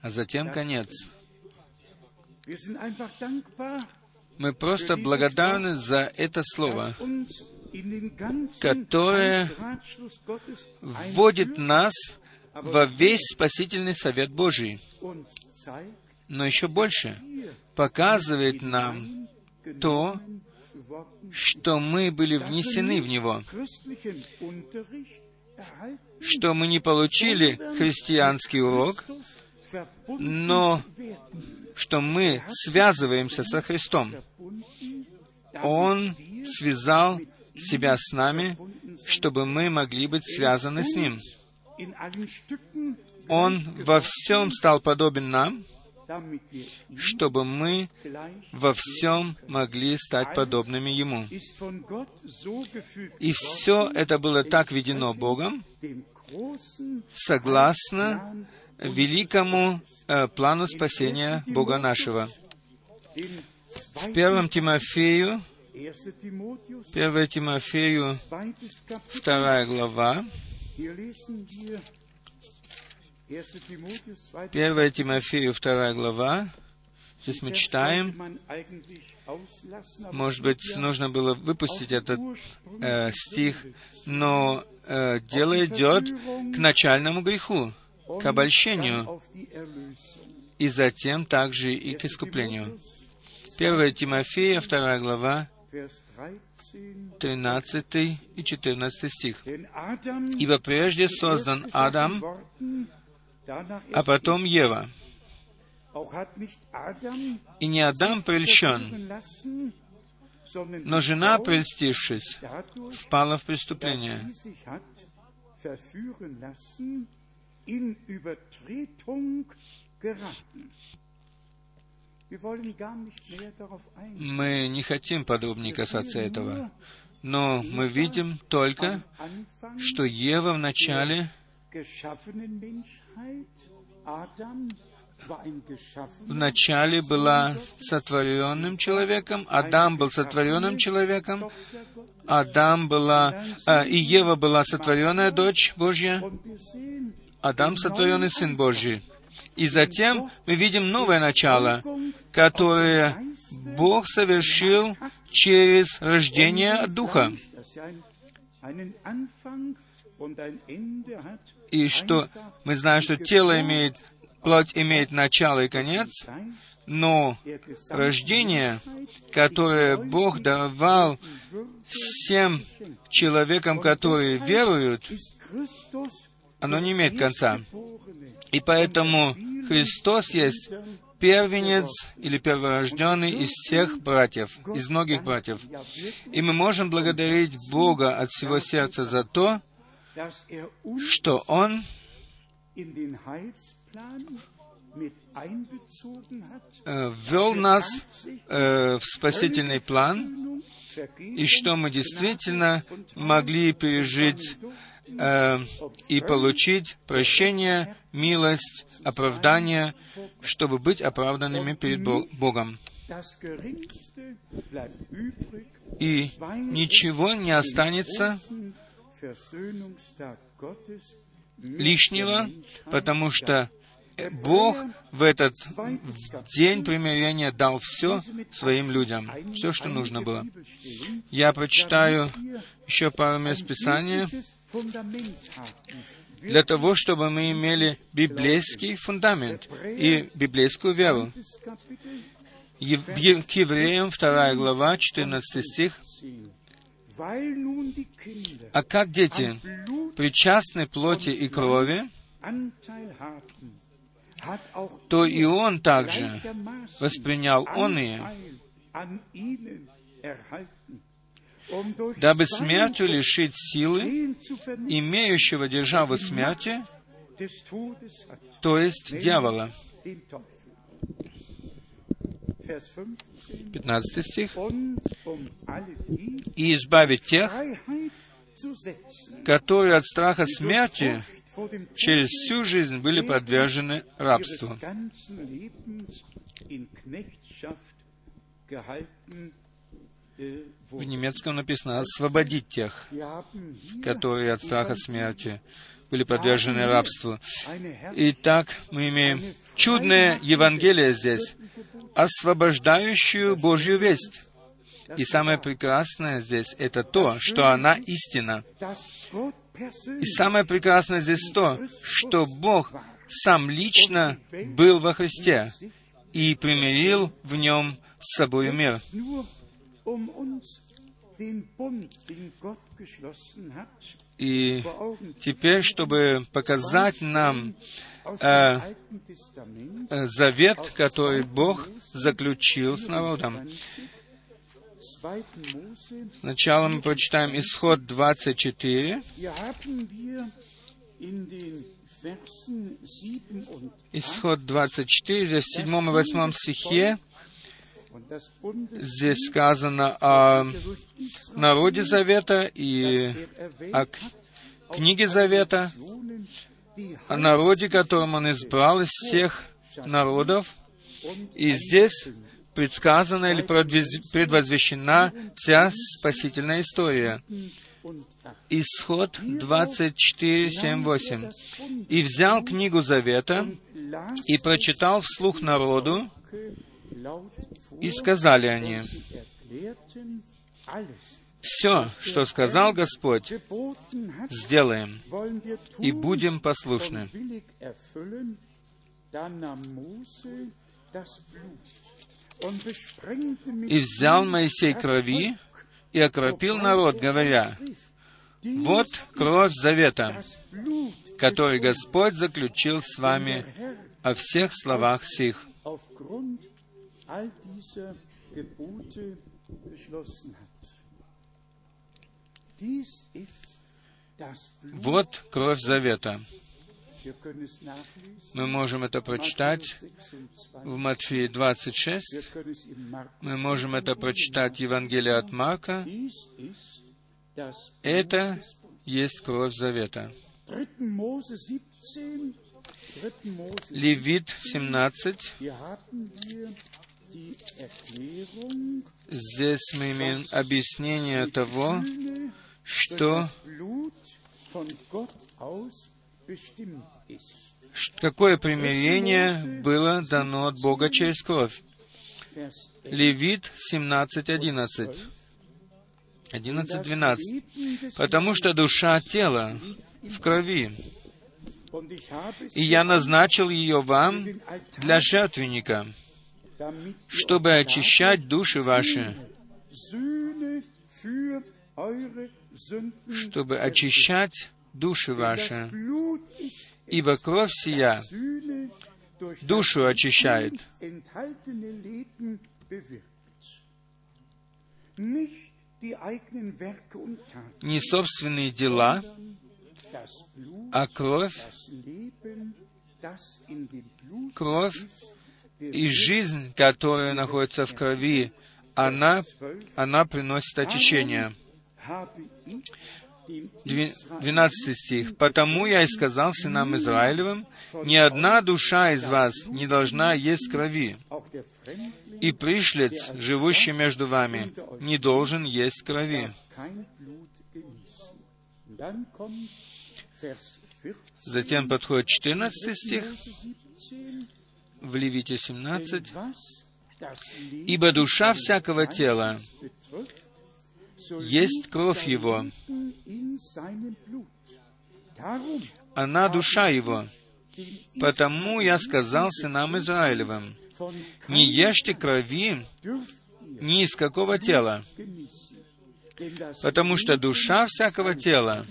Speaker 2: А затем конец. Мы просто благодарны за это слово, которое вводит нас во весь спасительный совет Божий, но еще больше показывает нам то, что мы были внесены в него, что мы не получили христианский урок, но что мы связываемся со Христом. Он связал себя с нами, чтобы мы могли быть связаны с Ним. Он во всем стал подобен нам, чтобы мы во всем могли стать подобными Ему. И все это было так ведено Богом, согласно великому э, плану спасения Бога нашего. В первом Тимофею, 1 Тимофею, вторая глава, 1 Тимофею, вторая глава, здесь мы читаем, может быть, нужно было выпустить этот э, стих, но э, дело идет к начальному греху, к обольщению, и затем также и к искуплению. 1 Тимофея, 2 глава, 13 и 14 стих. «Ибо прежде создан Адам, а потом Ева. И не Адам прельщен, но жена, прельстившись, впала в преступление. Мы не хотим подробнее касаться этого, но мы видим только, что Ева вначале вначале была сотворенным человеком, Адам был сотворенным человеком, Адам была, а, и Ева была сотворенная дочь Божья, Адам сотворенный Сын Божий. И затем мы видим новое начало, которое Бог совершил через рождение от Духа и что мы знаем, что тело имеет, плоть имеет начало и конец, но рождение, которое Бог давал всем человекам, которые веруют, оно не имеет конца. И поэтому Христос есть первенец или перворожденный из всех братьев, из многих братьев. И мы можем благодарить Бога от всего сердца за то, что Он ввел нас э, в спасительный план, и что мы действительно могли пережить э, и получить прощение, милость, оправдание, чтобы быть оправданными перед Богом. И ничего не останется лишнего, потому что Бог в этот день примирения дал все своим людям, все, что нужно было. Я прочитаю еще пару мест Писания для того, чтобы мы имели библейский фундамент и библейскую веру. К евреям, 2 глава, 14 стих. А как дети причастны плоти и крови, то и он также воспринял он ее, дабы смертью лишить силы, имеющего державу смерти, то есть дьявола. 15 стих. «И избавить тех, которые от страха смерти через всю жизнь были подвержены рабству». В немецком написано «освободить тех, которые от страха смерти были подвержены рабству». Итак, мы имеем чудное Евангелие здесь, освобождающую Божью весть. И самое прекрасное здесь — это то, что она истина. И самое прекрасное здесь то, что Бог сам лично был во Христе и примирил в нем с собой мир. И теперь, чтобы показать нам э, э, завет, который Бог заключил с народом. Сначала мы прочитаем Исход 24. Исход 24, в 7 и 8 стихе Здесь сказано о народе Завета и о книге Завета, о народе, которым он избрал из всех народов. И здесь предсказана или предвозвещена вся спасительная история. Исход 24, 7, 8. «И взял книгу Завета и прочитал вслух народу, и сказали они, все, что сказал Господь, сделаем и будем послушны. И взял Моисей крови и окропил народ, говоря, «Вот кровь завета, который Господь заключил с вами о всех словах сих» вот кровь завета. Мы можем это прочитать в Матфея 26. Мы можем это прочитать в Евангелии от Марка. Это есть кровь завета. Левит 17. Здесь мы имеем объяснение того, что какое примирение было дано от Бога через кровь. Левит 17.11. 11.12. Потому что душа тела в крови, и я назначил ее вам для жертвенника, чтобы очищать души ваши, чтобы очищать души ваши, ибо кровь сия душу очищает. Не собственные дела, а кровь, кровь и жизнь, которая находится в крови, она, она приносит очищение. 12 стих. «Потому я и сказал сынам Израилевым, ни одна душа из вас не должна есть крови, и пришлец, живущий между вами, не должен есть крови». Затем подходит 14 стих в Левите 17, «Ибо душа всякого тела есть кровь его, она душа его. Потому я сказал сынам Израилевым, не ешьте крови ни из какого тела, потому что душа всякого тела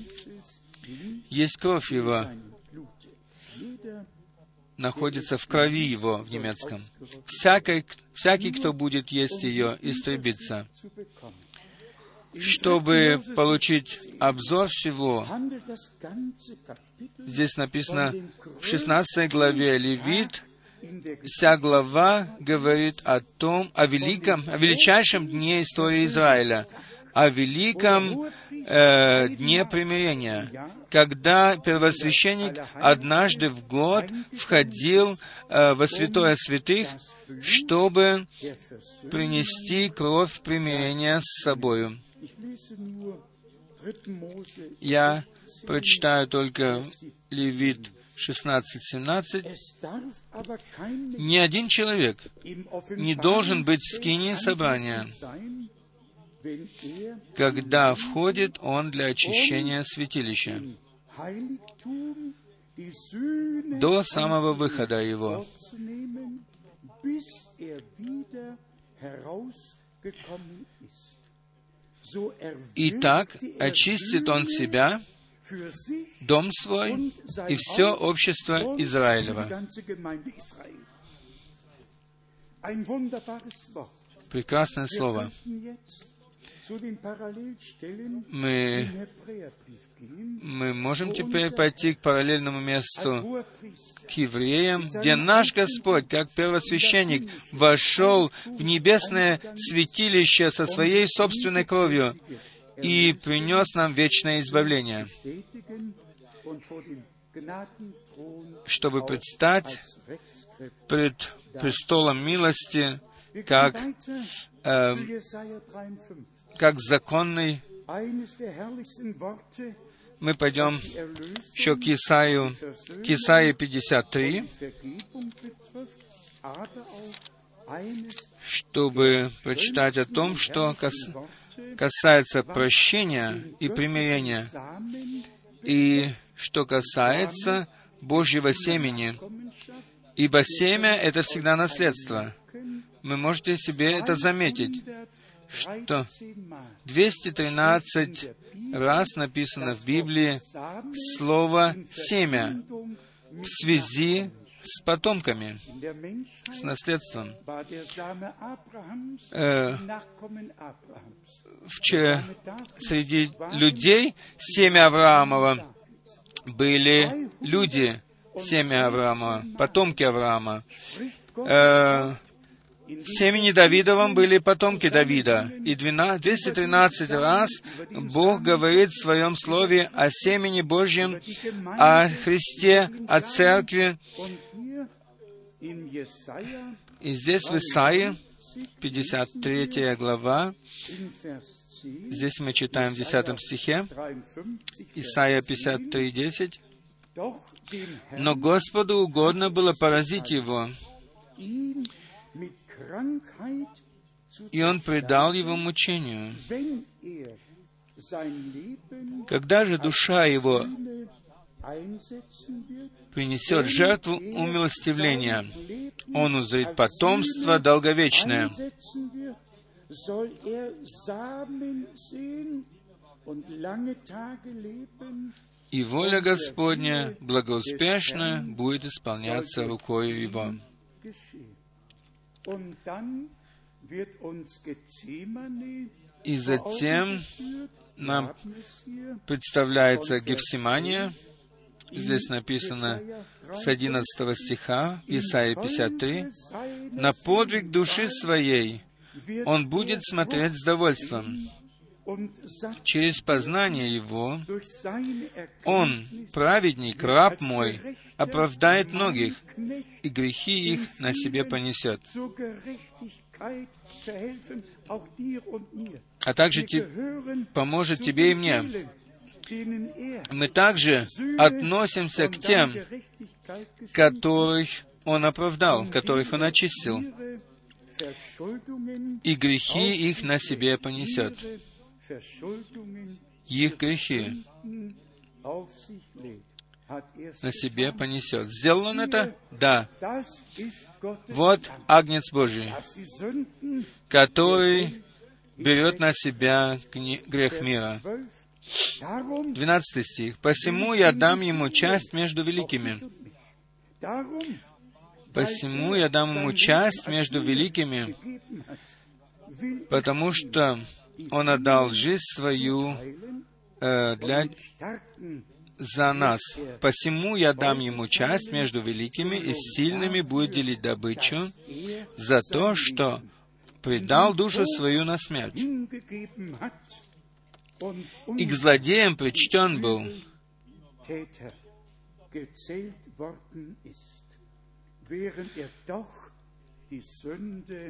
Speaker 2: есть кровь его, находится в крови его в немецком. Всякий, всякий, кто будет есть ее, истребится. Чтобы получить обзор всего, здесь написано в 16 главе Левит, вся глава говорит о том, о великом, о величайшем дне истории Израиля, о великом э, дне примирения, когда первосвященник однажды в год входил э, во святое святых, чтобы принести кровь примирения с собою. Я прочитаю только Левит 16-17. Ни один человек не должен быть в скинии собрания, когда входит он для очищения святилища, до самого выхода его. Итак, очистит он себя, дом свой и все общество Израилева. Прекрасное слово. Мы, мы можем теперь пойти к параллельному месту, к евреям, где наш Господь, как первосвященник, вошел в небесное святилище со своей собственной кровью и принес нам вечное избавление, чтобы предстать пред престолом милости, как, э, как законный. Мы пойдем еще к Исаию, к Исаии 53, чтобы прочитать о том, что касается прощения и примирения, и что касается Божьего семени, ибо семя — это всегда наследство. Вы можете себе это заметить, что 213 раз написано в Библии слово «семя» в связи с потомками, с наследством. Э, в, среди людей семя Авраамова были люди, семя Авраама, потомки Авраама. Э, в семени Давидовом были потомки Давида. И 213 раз Бог говорит в Своем Слове о семени Божьем, о Христе, о Церкви. И здесь в Исаии, 53 глава, здесь мы читаем в 10 стихе, Исаия 53, 10. «Но Господу угодно было поразить его, и он предал его мучению. Когда же душа его принесет жертву умилостивления, он узрит потомство долговечное. И воля Господня благоуспешно будет исполняться рукою его. И затем нам представляется Гефсимания, здесь написано с 11 стиха, Исаия 53, «На подвиг души своей он будет смотреть с довольством. Через познание его он, праведник, раб мой, оправдает многих, и грехи их на себе понесет. А также те, поможет тебе и мне. Мы также относимся к тем, которых Он оправдал, которых Он очистил, и грехи их на себе понесет. Их грехи на себе понесет. Сделал он это? Да. Вот Агнец Божий, который берет на себя грех мира. 12 стих. «Посему я дам ему часть между великими». «Посему я дам ему часть между великими, потому что Он отдал жизнь свою э, для, за нас. Посему я дам ему часть между великими и сильными будет делить добычу за то, что предал душу свою на смерть. И к злодеям причтен был.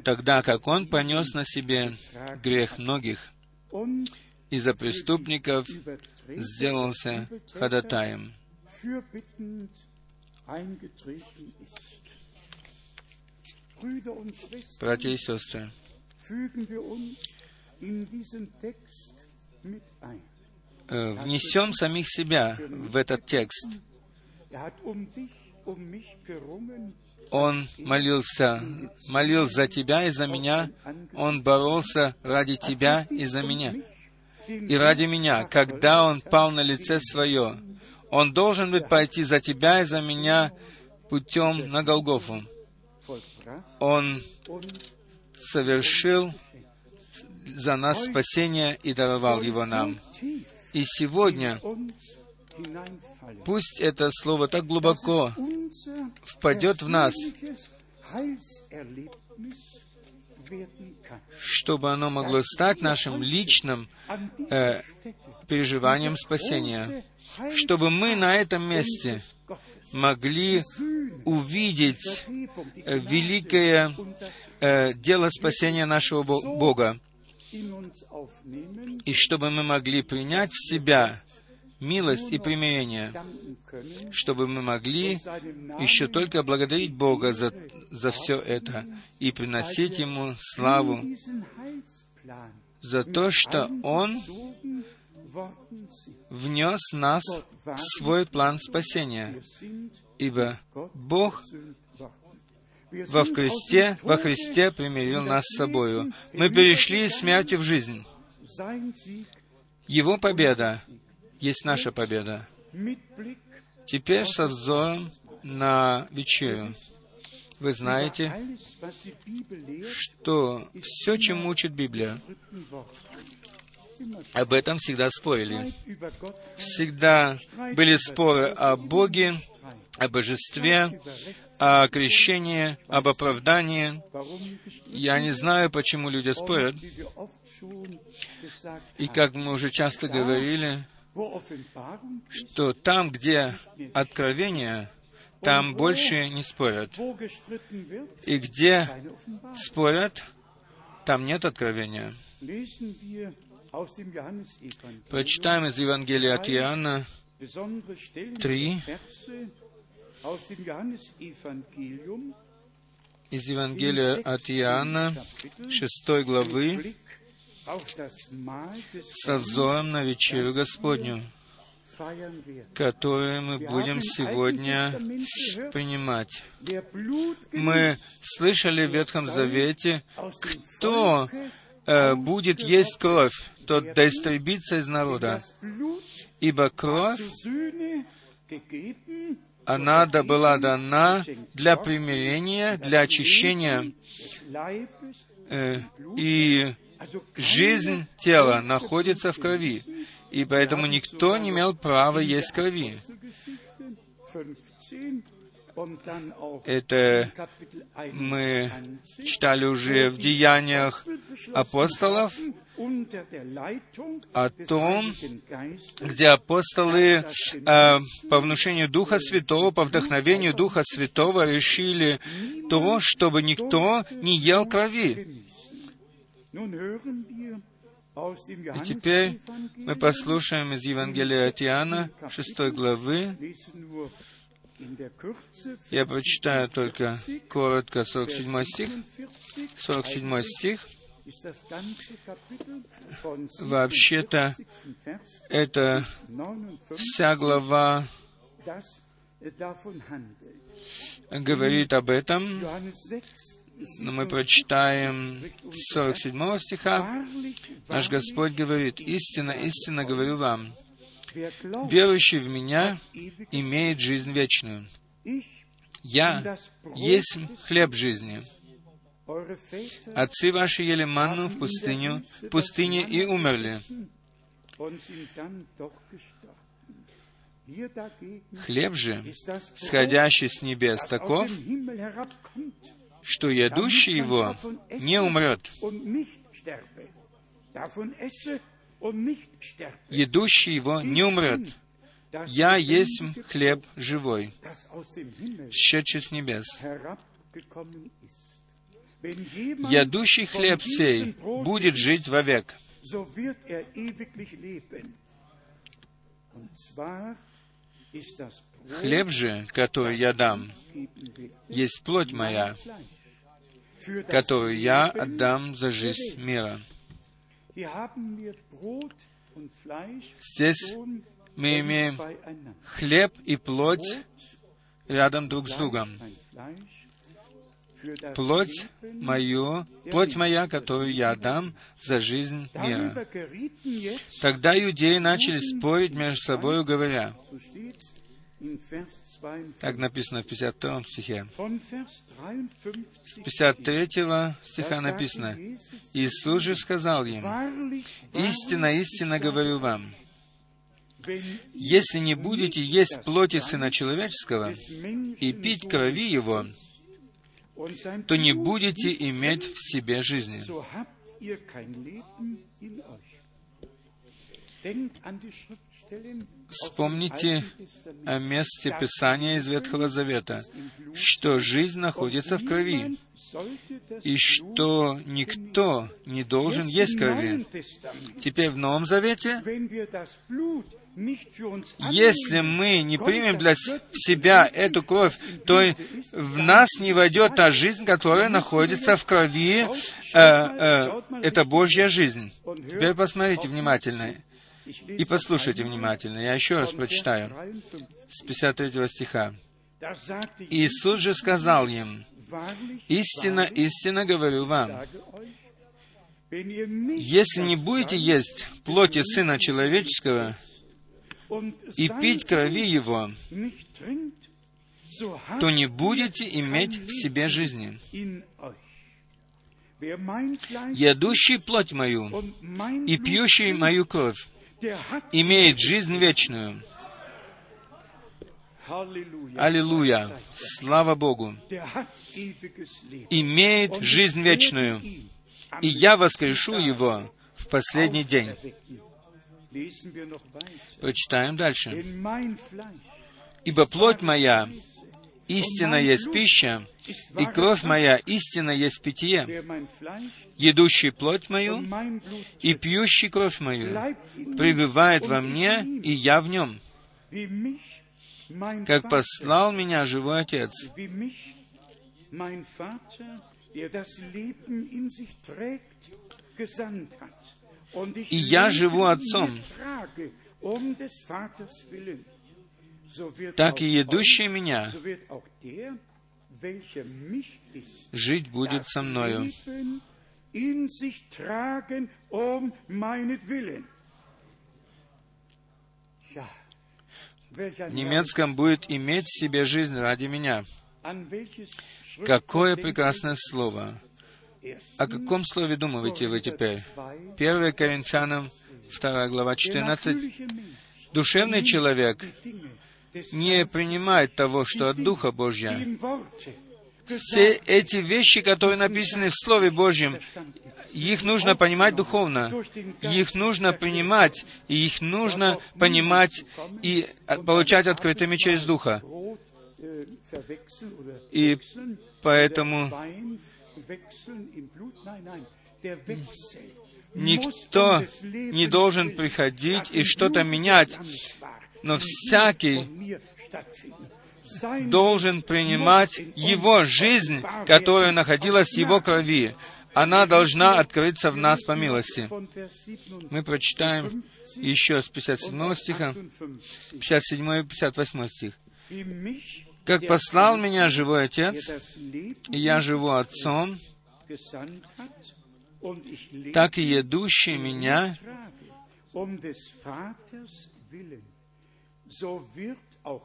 Speaker 2: Тогда как он понес на себе грех многих, и за преступников сделался ходатаем. Братья и сестры, э, внесем самих себя в этот текст. Он молился, молил за тебя и за меня. Он боролся ради тебя и за меня. И ради меня, когда он пал на лице свое, он должен быть пойти за тебя и за меня путем на Голгофу. Он совершил за нас спасение и даровал его нам. И сегодня пусть это слово так глубоко впадет в нас, чтобы оно могло стать нашим личным э, переживанием спасения, чтобы мы на этом месте могли увидеть э, великое э, дело спасения нашего Бога, и чтобы мы могли принять в себя милость и примирение, чтобы мы могли еще только благодарить Бога за, за все это и приносить Ему славу за то, что Он внес нас в свой план спасения, ибо Бог во Христе, во Христе примирил нас с собою. Мы перешли из смерти в жизнь. Его победа есть наша победа. Теперь со взором на вечерю. Вы знаете, что все, чем учит Библия, об этом всегда спорили. Всегда были споры о Боге, о божестве, о крещении, об оправдании. Я не знаю, почему люди спорят. И как мы уже часто говорили, что там, где откровение, там больше не спорят. И где спорят, там нет откровения. Прочитаем из Евангелия от Иоанна три. из Евангелия от Иоанна, шестой главы, со взором на вечерю Господню, которую мы будем сегодня принимать. Мы слышали в Ветхом Завете, кто э, будет есть кровь, тот да истребится из народа. Ибо кровь, она да была дана для примирения, для очищения, э, и жизнь тела находится в крови, и поэтому никто не имел права есть крови. Это мы читали уже в Деяниях апостолов о том, где апостолы э, по внушению Духа Святого, по вдохновению Духа Святого решили то, чтобы никто не ел крови. И теперь мы послушаем из Евангелия от Иоанна, 6 главы. Я прочитаю только коротко 47 стих. 47 стих. Вообще-то, это вся глава говорит об этом, мы прочитаем 47 стиха, наш Господь говорит, «Истинно, истинно говорю вам, верующий в Меня имеет жизнь вечную. Я есть хлеб жизни. Отцы ваши ели манну в пустыню, в пустыне и умерли. Хлеб же, сходящий с небес, таков, что ядущий его не умрет. Едущий его не умрет. Я есть хлеб живой, сшедший с небес. Ядущий хлеб сей будет жить вовек. Хлеб же, который я дам, есть плоть моя, которую я отдам за жизнь мира. Здесь мы имеем хлеб и плоть рядом друг с другом. Плоть мою, плоть моя, которую я дам за жизнь мира. Тогда иудеи начали спорить между собой, говоря, так написано в 52 стихе. С 53 стиха написано, Иисус же сказал им, «Истинно, истинно говорю вам, если не будете есть плоти Сына Человеческого и пить крови Его, то не будете иметь в себе жизни. Вспомните о месте Писания из Ветхого Завета, что жизнь находится в крови, и что никто не должен есть крови. Теперь в Новом Завете если мы не примем для себя эту кровь, то в нас не войдет та жизнь, которая находится в крови. Э, э, это Божья жизнь. Теперь посмотрите внимательно и послушайте внимательно. Я еще раз прочитаю с 53 стиха. Иисус же сказал им, «Истинно, истинно говорю вам, если не будете есть плоти Сына Человеческого и пить крови Его, то не будете иметь в себе жизни. Ядущий плоть мою и пьющий мою кровь имеет жизнь вечную. Аллилуйя! Слава Богу! Имеет жизнь вечную, и я воскрешу его в последний день. Прочитаем дальше. «Ибо плоть моя истинно есть пища, и кровь моя истинно есть питье. Едущий плоть мою и пьющий кровь мою пребывает во мне, и я в нем. Как послал меня живой Отец, и я живу Отцом, так и едущий меня жить будет со мною. В немецком будет иметь в себе жизнь ради меня. Какое прекрасное слово! О каком слове думаете вы теперь? 1 Коринфянам, 2 глава 14. Душевный человек не принимает того, что от Духа Божья. Все эти вещи, которые написаны в Слове Божьем, их нужно понимать духовно, их нужно принимать, и их нужно понимать и получать открытыми через Духа. И поэтому Никто не должен приходить и что-то менять, но всякий должен принимать его жизнь, которая находилась в его крови. Она должна открыться в нас по милости. Мы прочитаем еще с 57 стиха, 57 и 58 стих. «Как послал меня живой Отец, и я живу Отцом, так и едущий меня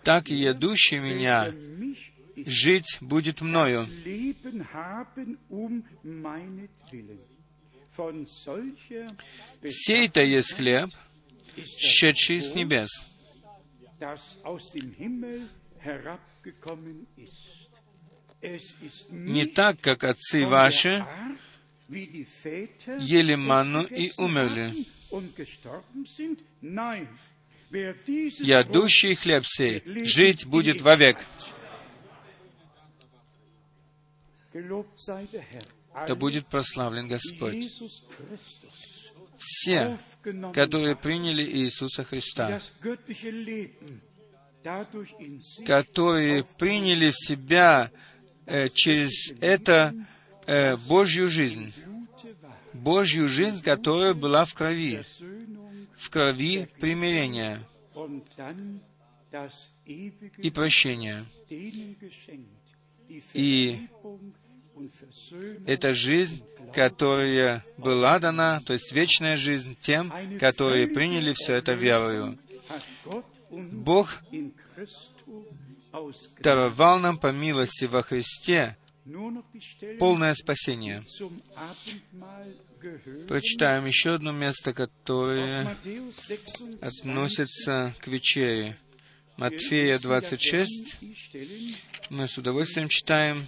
Speaker 2: так и едущий меня жить будет мною. Сей-то есть хлеб, шедший с небес, не так, как отцы ваши ели манну и умерли. Ядущий хлеб сей жить будет вовек. Да будет прославлен Господь. Все, которые приняли Иисуса Христа, которые приняли в себя э, через это э, Божью жизнь, Божью жизнь, которая была в крови, в крови примирения и прощения. И это жизнь, которая была дана, то есть вечная жизнь тем, которые приняли все это верою. Бог даровал нам по милости во Христе полное спасение. Прочитаем еще одно место, которое относится к вечере. Матфея 26. Мы с удовольствием читаем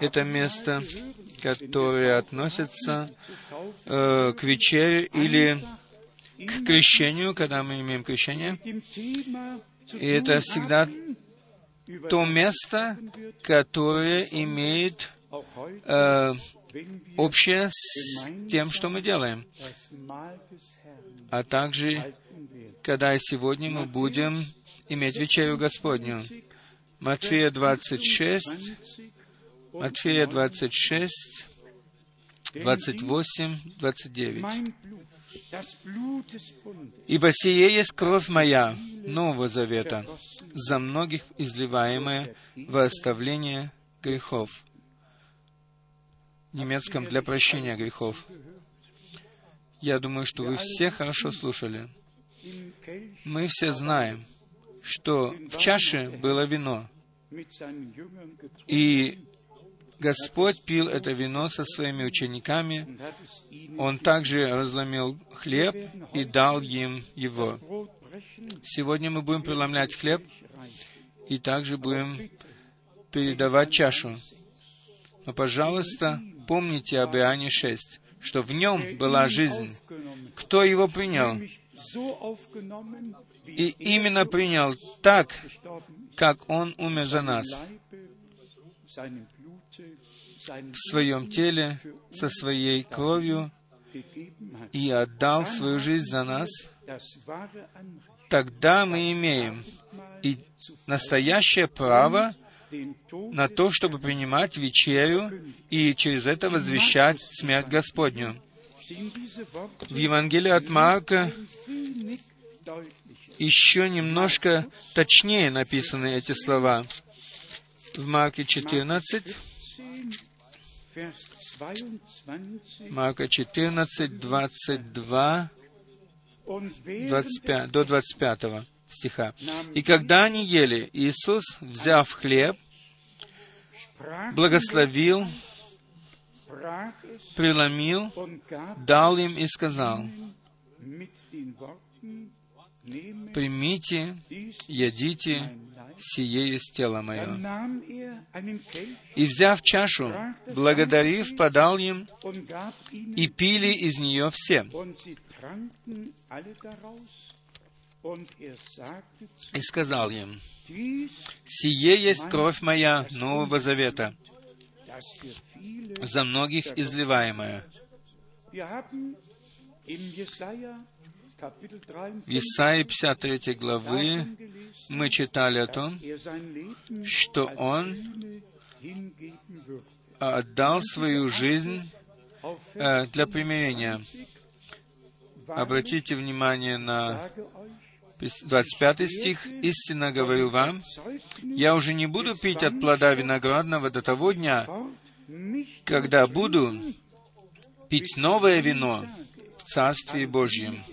Speaker 2: это место, которое относится э, к вечере или к крещению, когда мы имеем крещение. И это всегда то место, которое имеет э, общее с тем, что мы делаем. А также, когда сегодня мы будем иметь вечерю Господню. Матфея 26, Матфея 26, 28, 29. «Ибо сие есть кровь моя, Нового Завета, за многих изливаемая во оставление грехов». Немецком «для прощения грехов». Я думаю, что вы все хорошо слушали. Мы все знаем, что в чаше было вино, и Господь пил это вино со своими учениками. Он также разломил хлеб и дал им его. Сегодня мы будем преломлять хлеб и также будем передавать чашу. Но, пожалуйста, помните об Иоанне 6, что в нем была жизнь. Кто его принял? И именно принял так, как он умер за нас в своем теле со своей кровью и отдал свою жизнь за нас, тогда мы имеем и настоящее право на то, чтобы принимать вечерю и через это возвещать смерть Господню. В Евангелии от Марка еще немножко точнее написаны эти слова. В Марке 14, Марка 14, 22, 25, до 25 стиха. «И когда они ели, Иисус, взяв хлеб, благословил, преломил, дал им и сказал, «Примите, едите, сие есть тело мое». И, взяв чашу, благодарив, подал им, и пили из нее все. И сказал им, «Сие есть кровь моя Нового Завета, за многих изливаемая». В Исаии 53 главы мы читали о том, что Он отдал свою жизнь э, для примирения. Обратите внимание на 25 стих. «Истинно говорю вам, я уже не буду пить от плода виноградного до того дня, когда буду пить новое вино Царстве Божьем.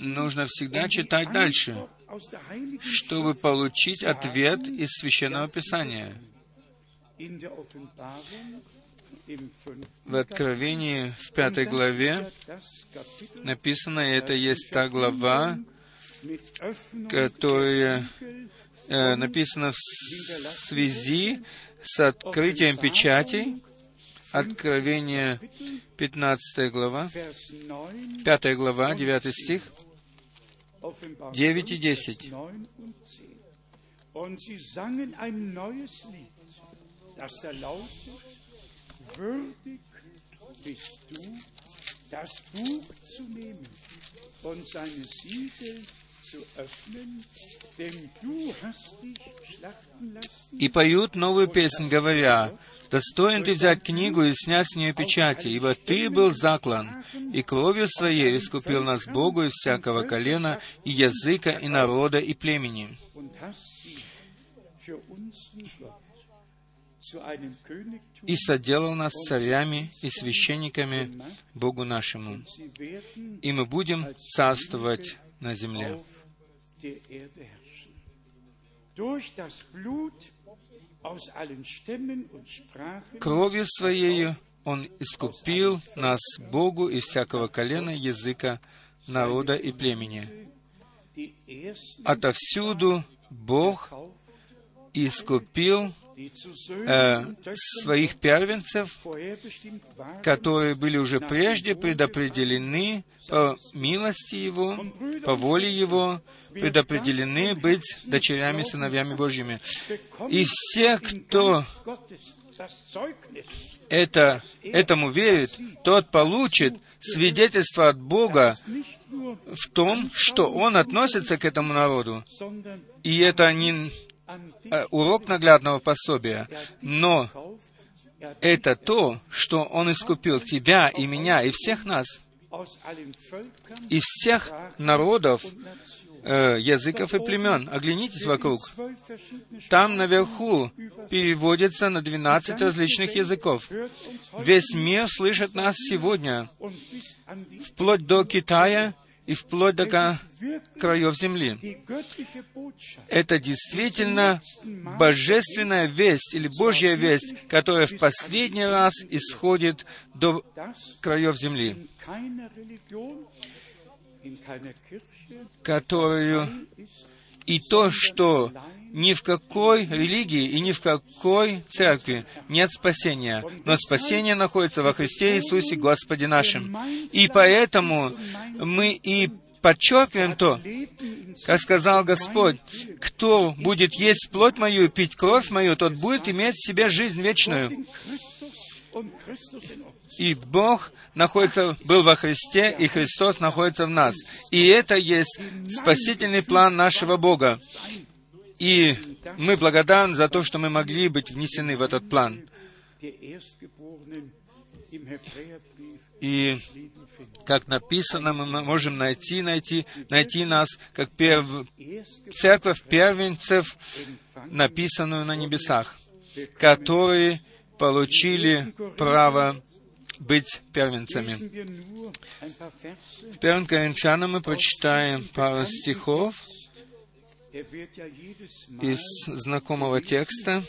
Speaker 2: Нужно всегда читать дальше, чтобы получить ответ из Священного Писания. В Откровении в пятой главе написано, и это есть та глава, которая э, написана в связи с открытием печатей, Откровение 15 глава, 5 глава, 9 стих, 9 и 10. Und sie sangen ein neues Lied, das da lautet, И поют новую песнь, говоря, «Достоин ты взять книгу и снять с нее печати, ибо ты был заклан, и кровью своей искупил нас Богу из всякого колена, и языка, и народа, и племени» и соделал нас царями и священниками Богу нашему, и мы будем царствовать на земле. Кровью Своею Он искупил нас Богу из всякого колена, языка, народа и племени. Отовсюду Бог искупил э, своих первенцев, которые были уже прежде предопределены по милости Его, по воле Его, предопределены быть дочерями, сыновьями Божьими. И все, кто это, этому верит, тот получит свидетельство от Бога в том, что Он относится к этому народу. И это не урок наглядного пособия, но это то, что Он искупил тебя и меня и всех нас из всех народов, э, языков и племен. Оглянитесь вокруг. Там наверху переводится на 12 различных языков. Весь мир слышит нас сегодня, вплоть до Китая и вплоть до краев земли. Это действительно божественная весть или Божья весть, которая в последний раз исходит до краев земли, которую и то, что ни в какой религии и ни в какой церкви нет спасения, но спасение находится во Христе Иисусе Господе нашим. И поэтому мы и подчеркиваем то, как сказал Господь, кто будет есть плоть мою и пить кровь мою, тот будет иметь в себе жизнь вечную. И Бог находится, был во Христе, и Христос находится в нас. И это есть спасительный план нашего Бога. И мы благодарны за то, что мы могли быть внесены в этот план. И, как написано, мы можем найти, найти, найти нас, как перв... церковь первенцев, написанную на небесах, которые получили право быть первенцами. В первом Коринфянам мы прочитаем пару стихов, из знакомого текста,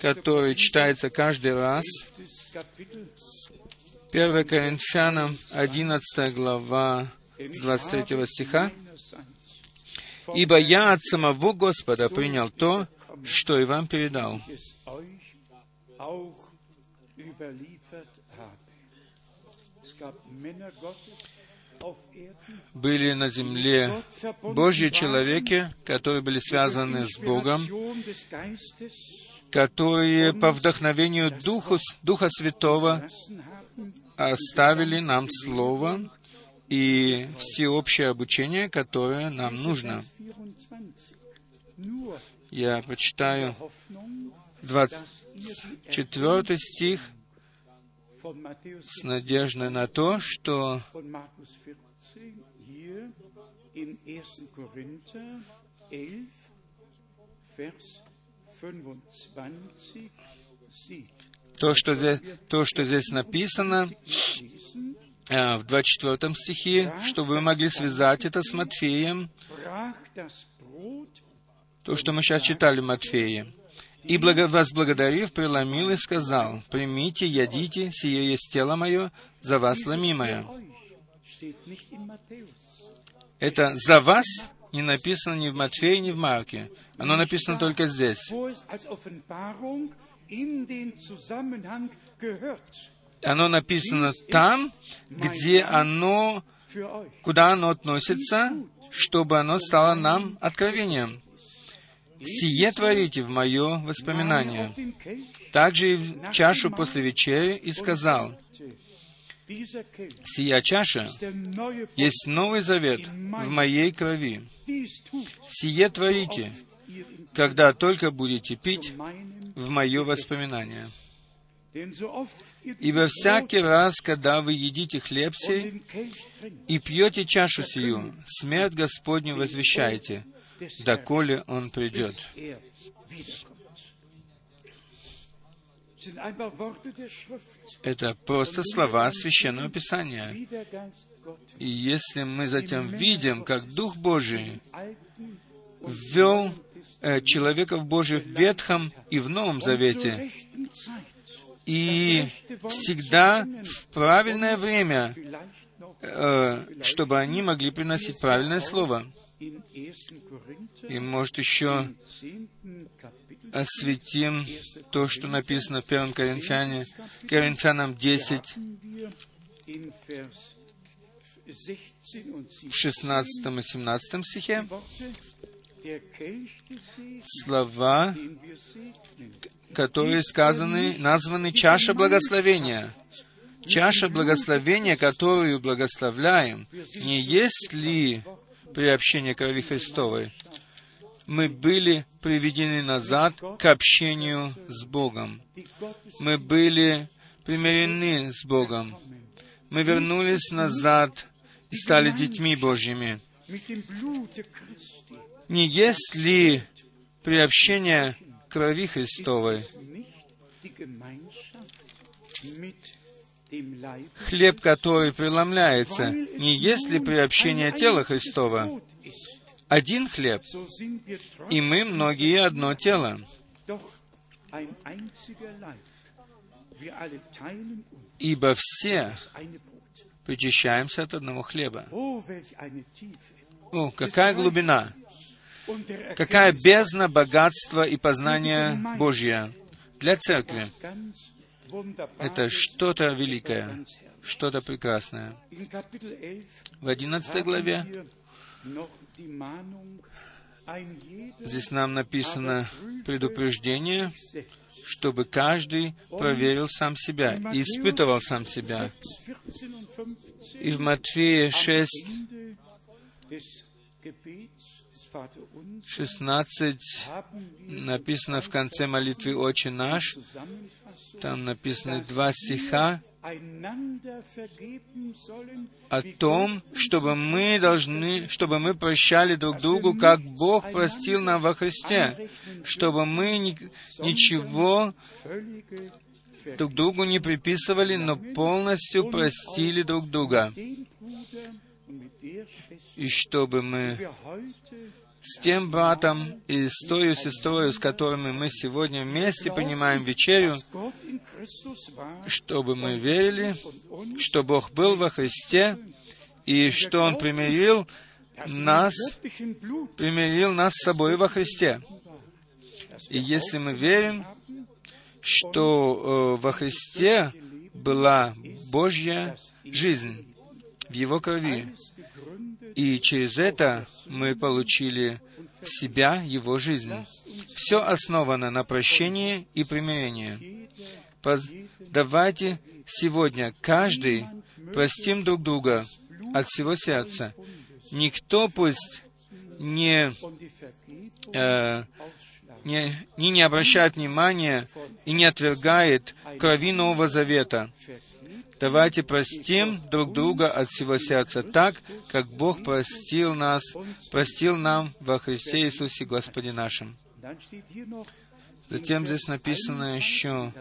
Speaker 2: который читается каждый раз. 1 Коринфянам, 11 глава, с 23 стиха. «Ибо я от самого Господа принял то, что и вам передал, были на земле Божьи человеки, которые были связаны с Богом, которые по вдохновению Духу, Духа Святого оставили нам Слово и всеобщее обучение, которое нам нужно. Я почитаю 24 стих с надеждой на то, что то, что здесь, то, что здесь написано, э, в 24 стихе, чтобы вы могли связать это с Матфеем, то, что мы сейчас читали в Матфея. И благо, возблагодарив, преломил и сказал, «Примите, ядите, сие есть тело мое, за вас ломимое». Это «за вас» не написано ни в Матфея, ни в Марке. Оно написано только здесь. Оно написано там, где оно, куда оно относится, чтобы оно стало нам откровением. «Сие творите в мое воспоминание». Также и в чашу после вечери и сказал, «Сия чаша есть новый завет в моей крови. Сие творите, когда только будете пить в мое воспоминание». И во всякий раз, когда вы едите хлеб сей и пьете чашу сию, смерть Господню возвещаете, доколе Он придет. Это просто слова Священного Писания. И если мы затем видим, как Дух Божий ввел э, человеков Божьих в Ветхом и в Новом Завете, и всегда в правильное время, э, чтобы они могли приносить правильное слово. И, может, еще осветим то, что написано в 1 Коринфяне, Коринфянам 10, в 16 и 17 стихе, слова, которые сказаны, названы чаша благословения. Чаша благословения, которую благословляем, не есть ли приобщение крови Христовой, мы были приведены назад к общению с Богом. Мы были примирены с Богом. Мы вернулись назад и стали детьми Божьими. Не есть ли приобщение крови Христовой хлеб, который преломляется, не есть ли приобщение тела Христова? Один хлеб, и мы многие одно тело. Ибо все причащаемся от одного хлеба. О, какая глубина! Какая бездна богатства и познания Божья для церкви! Это что-то великое, что-то прекрасное. В одиннадцатой главе здесь нам написано предупреждение, чтобы каждый проверил сам себя испытывал сам себя. И в Матфея 6, 16 написано в конце молитвы «Отче наш», там написаны два стиха о том, чтобы мы должны, чтобы мы прощали друг другу, как Бог простил нам во Христе, чтобы мы ни, ничего друг другу не приписывали, но полностью простили друг друга. И чтобы мы с тем братом и с той сестрой, с которыми мы сегодня вместе принимаем вечерю, чтобы мы верили, что Бог был во Христе, и что Он примирил нас, примирил нас с собой во Христе. И если мы верим, что э, во Христе была Божья жизнь в Его крови, и через это мы получили в себя Его жизнь. Все основано на прощении и примирении. Давайте сегодня каждый простим друг друга от всего сердца. Никто пусть не, э, не, не, не обращает внимания и не отвергает крови Нового Завета. Давайте простим друг друга от всего сердца так, как Бог простил нас, простил нам во Христе Иисусе Господе нашим. Затем здесь написано еще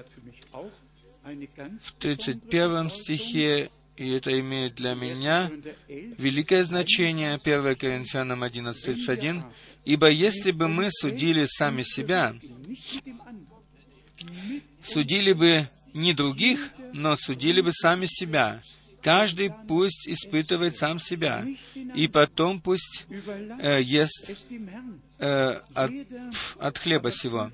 Speaker 2: в 31 стихе И это имеет для меня великое значение, 1 Коринфянам 11.31, «Ибо если бы мы судили сами себя, судили бы не других, но судили бы сами себя. Каждый пусть испытывает сам себя, и потом пусть э, ест э, от, от хлеба сего.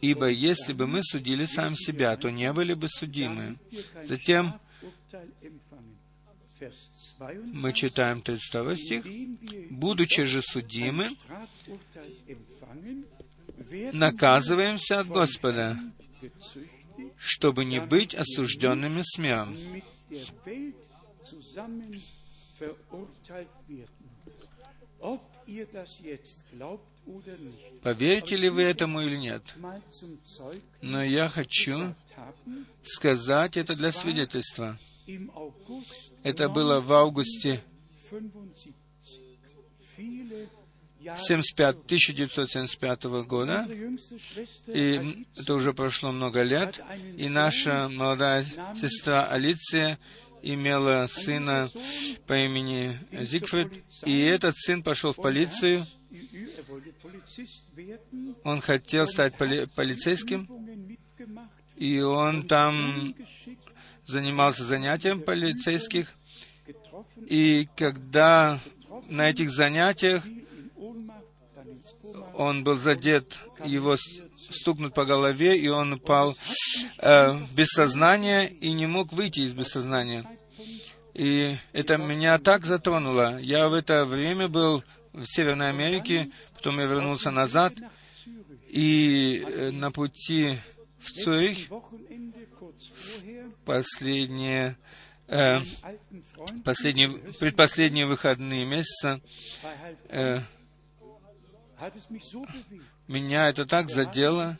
Speaker 2: Ибо если бы мы судили сам себя, то не были бы судимы. Затем мы читаем 32 стих. «Будучи же судимы, наказываемся от Господа, чтобы не быть осужденными с миром. Поверите ли вы этому или нет? Но я хочу сказать это для свидетельства. Это было в августе 75, 1975 года, и это уже прошло много лет, и наша молодая сестра Алиция имела сына по имени Зигфрид, и этот сын пошел в полицию, он хотел стать поли полицейским, и он там занимался занятием полицейских, и когда на этих занятиях он был задет, его стукнут по голове, и он упал э, без сознания и не мог выйти из бессознания. И это меня так затронуло. Я в это время был в Северной Америке, потом я вернулся назад, и э, на пути в Цюрих последние, э, последние, предпоследние выходные месяца э, меня это так задело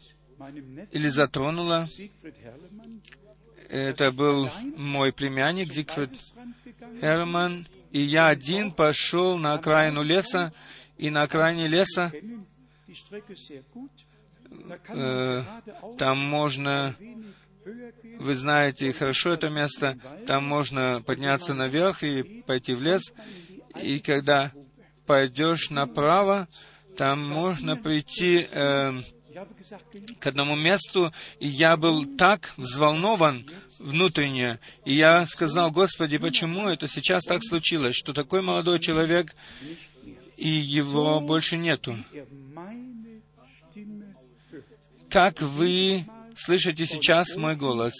Speaker 2: или затронуло. Это был мой племянник Зигфрид Херман, и я один пошел на окраину леса, и на окраине леса э, там можно, вы знаете хорошо это место, там можно подняться наверх и пойти в лес, и когда пойдешь направо, там можно прийти э, к одному месту, и я был так взволнован внутренне, и я сказал, Господи, почему это сейчас так случилось, что такой молодой человек, и его больше нету? Как вы слышите сейчас мой голос?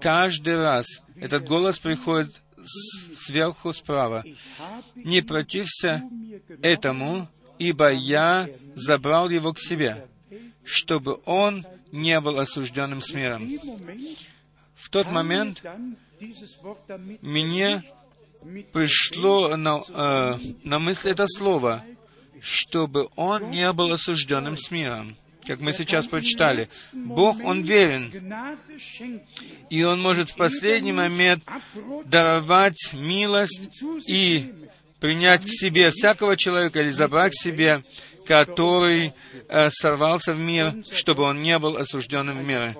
Speaker 2: Каждый раз этот голос приходит сверху справа. Не протився этому, ибо я забрал его к себе, чтобы он не был осужденным с миром. В тот момент мне пришло на, э, на мысль это слово, чтобы он не был осужденным с миром. Как мы сейчас прочитали, Бог, Он верен, и Он может в последний момент даровать милость и принять к себе всякого человека или забрать к себе, который э, сорвался в мир, чтобы он не был осужденным в мире,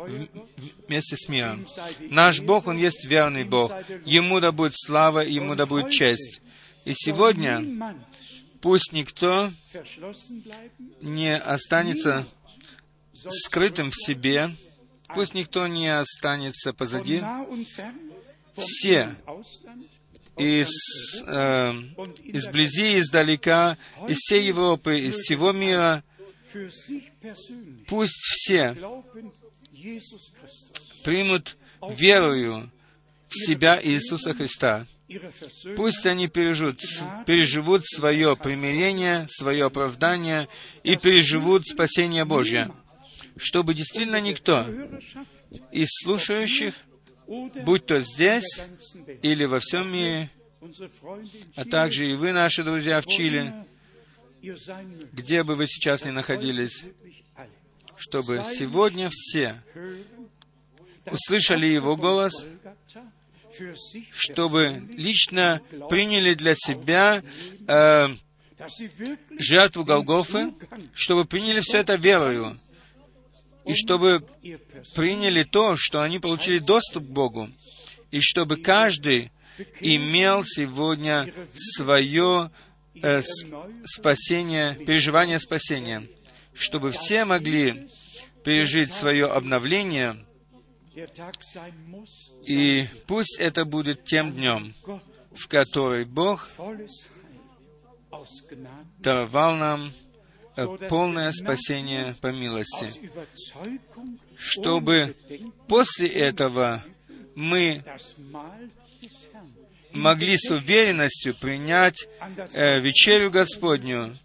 Speaker 2: вместе с миром. Наш Бог, Он есть верный Бог. Ему да будет слава, Ему да будет честь. И сегодня пусть никто не останется скрытым в себе, пусть никто не останется позади. Все из, э, изблизи, издалека, из всей Европы, из всего мира, пусть все примут верою в себя Иисуса Христа. Пусть они переживут, переживут свое примирение, свое оправдание и переживут спасение Божье, чтобы действительно никто из слушающих будь то здесь или во всем мире, а также и вы, наши друзья в Чили, где бы вы сейчас ни находились, чтобы сегодня все услышали Его голос, чтобы лично приняли для себя э, жертву Голгофы, чтобы приняли все это верою, и чтобы приняли то, что они получили доступ к Богу, и чтобы каждый имел сегодня свое э, спасение, переживание спасения, чтобы все могли пережить свое обновление, и пусть это будет тем днем, в который Бог давал нам полное спасение по милости, чтобы после этого мы могли с уверенностью принять э, вечерю Господню,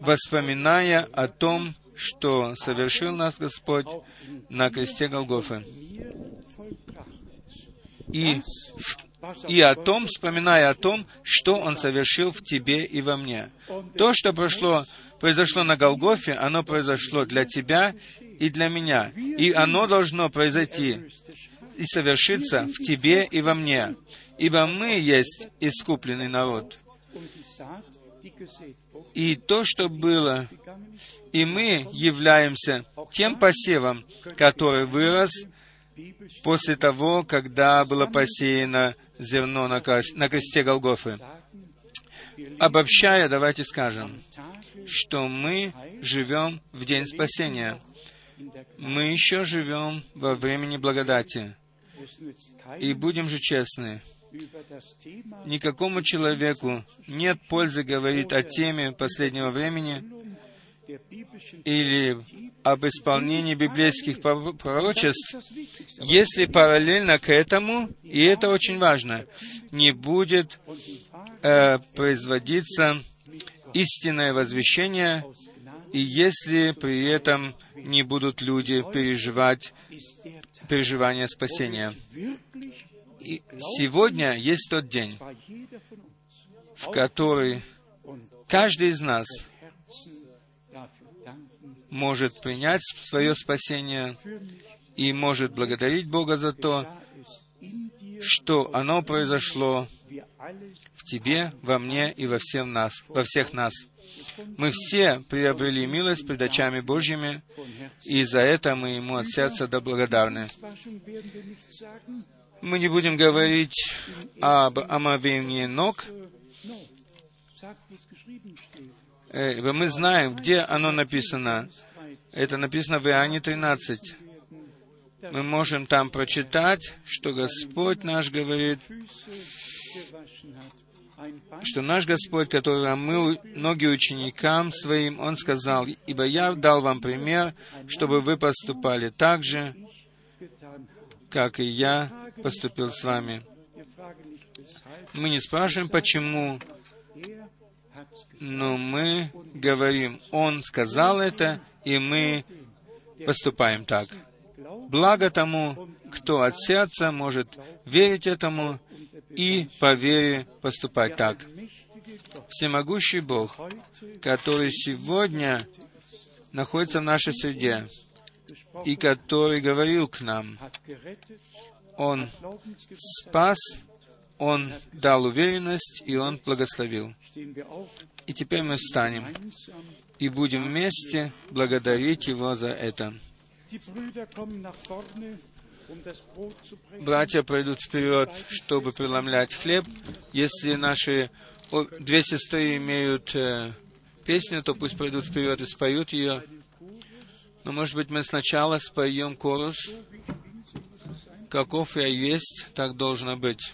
Speaker 2: воспоминая о том, что совершил нас Господь на кресте Голгофы. И, и о том, вспоминая о том, что Он совершил в тебе и во мне. То, что прошло, произошло на Голгофе, оно произошло для тебя и для меня. И оно должно произойти и совершиться в тебе и во мне. Ибо мы есть искупленный народ. И то, что было, и мы являемся тем посевом, который вырос после того, когда было посеяно зерно на, кресте Голгофы. Обобщая, давайте скажем, что мы живем в день спасения. Мы еще живем во времени благодати. И будем же честны, никакому человеку нет пользы говорить о теме последнего времени или об исполнении библейских пророчеств, если параллельно к этому, и это очень важно, не будет э, производиться истинное возвещение, и если при этом не будут люди переживать переживания спасения. И сегодня есть тот день, в который каждый из нас может принять свое спасение и может благодарить Бога за то, что оно произошло в тебе, во мне и во, всем нас, во всех нас. Мы все приобрели милость пред очами Божьими, и за это мы Ему от сердца да благодарны. Мы не будем говорить об омовении ног, э, мы знаем, где оно написано. Это написано в Иоанне 13. Мы можем там прочитать, что Господь наш говорит, что наш Господь, который омыл ноги ученикам своим, Он сказал, «Ибо я дал вам пример, чтобы вы поступали так же, как и я поступил с вами». Мы не спрашиваем, почему, но мы говорим, Он сказал это, и мы поступаем так. Благо тому, кто от сердца может верить этому и по вере поступать так. Всемогущий Бог, который сегодня находится в нашей среде и который говорил к нам, Он спас, Он дал уверенность, и Он благословил. И теперь мы встанем и будем вместе благодарить Его за это. Братья пройдут вперед, чтобы преломлять хлеб. Если наши две сестры имеют э, песню, то пусть пройдут вперед и споют ее. Но, может быть, мы сначала споем корус. Каков я есть, так должно быть.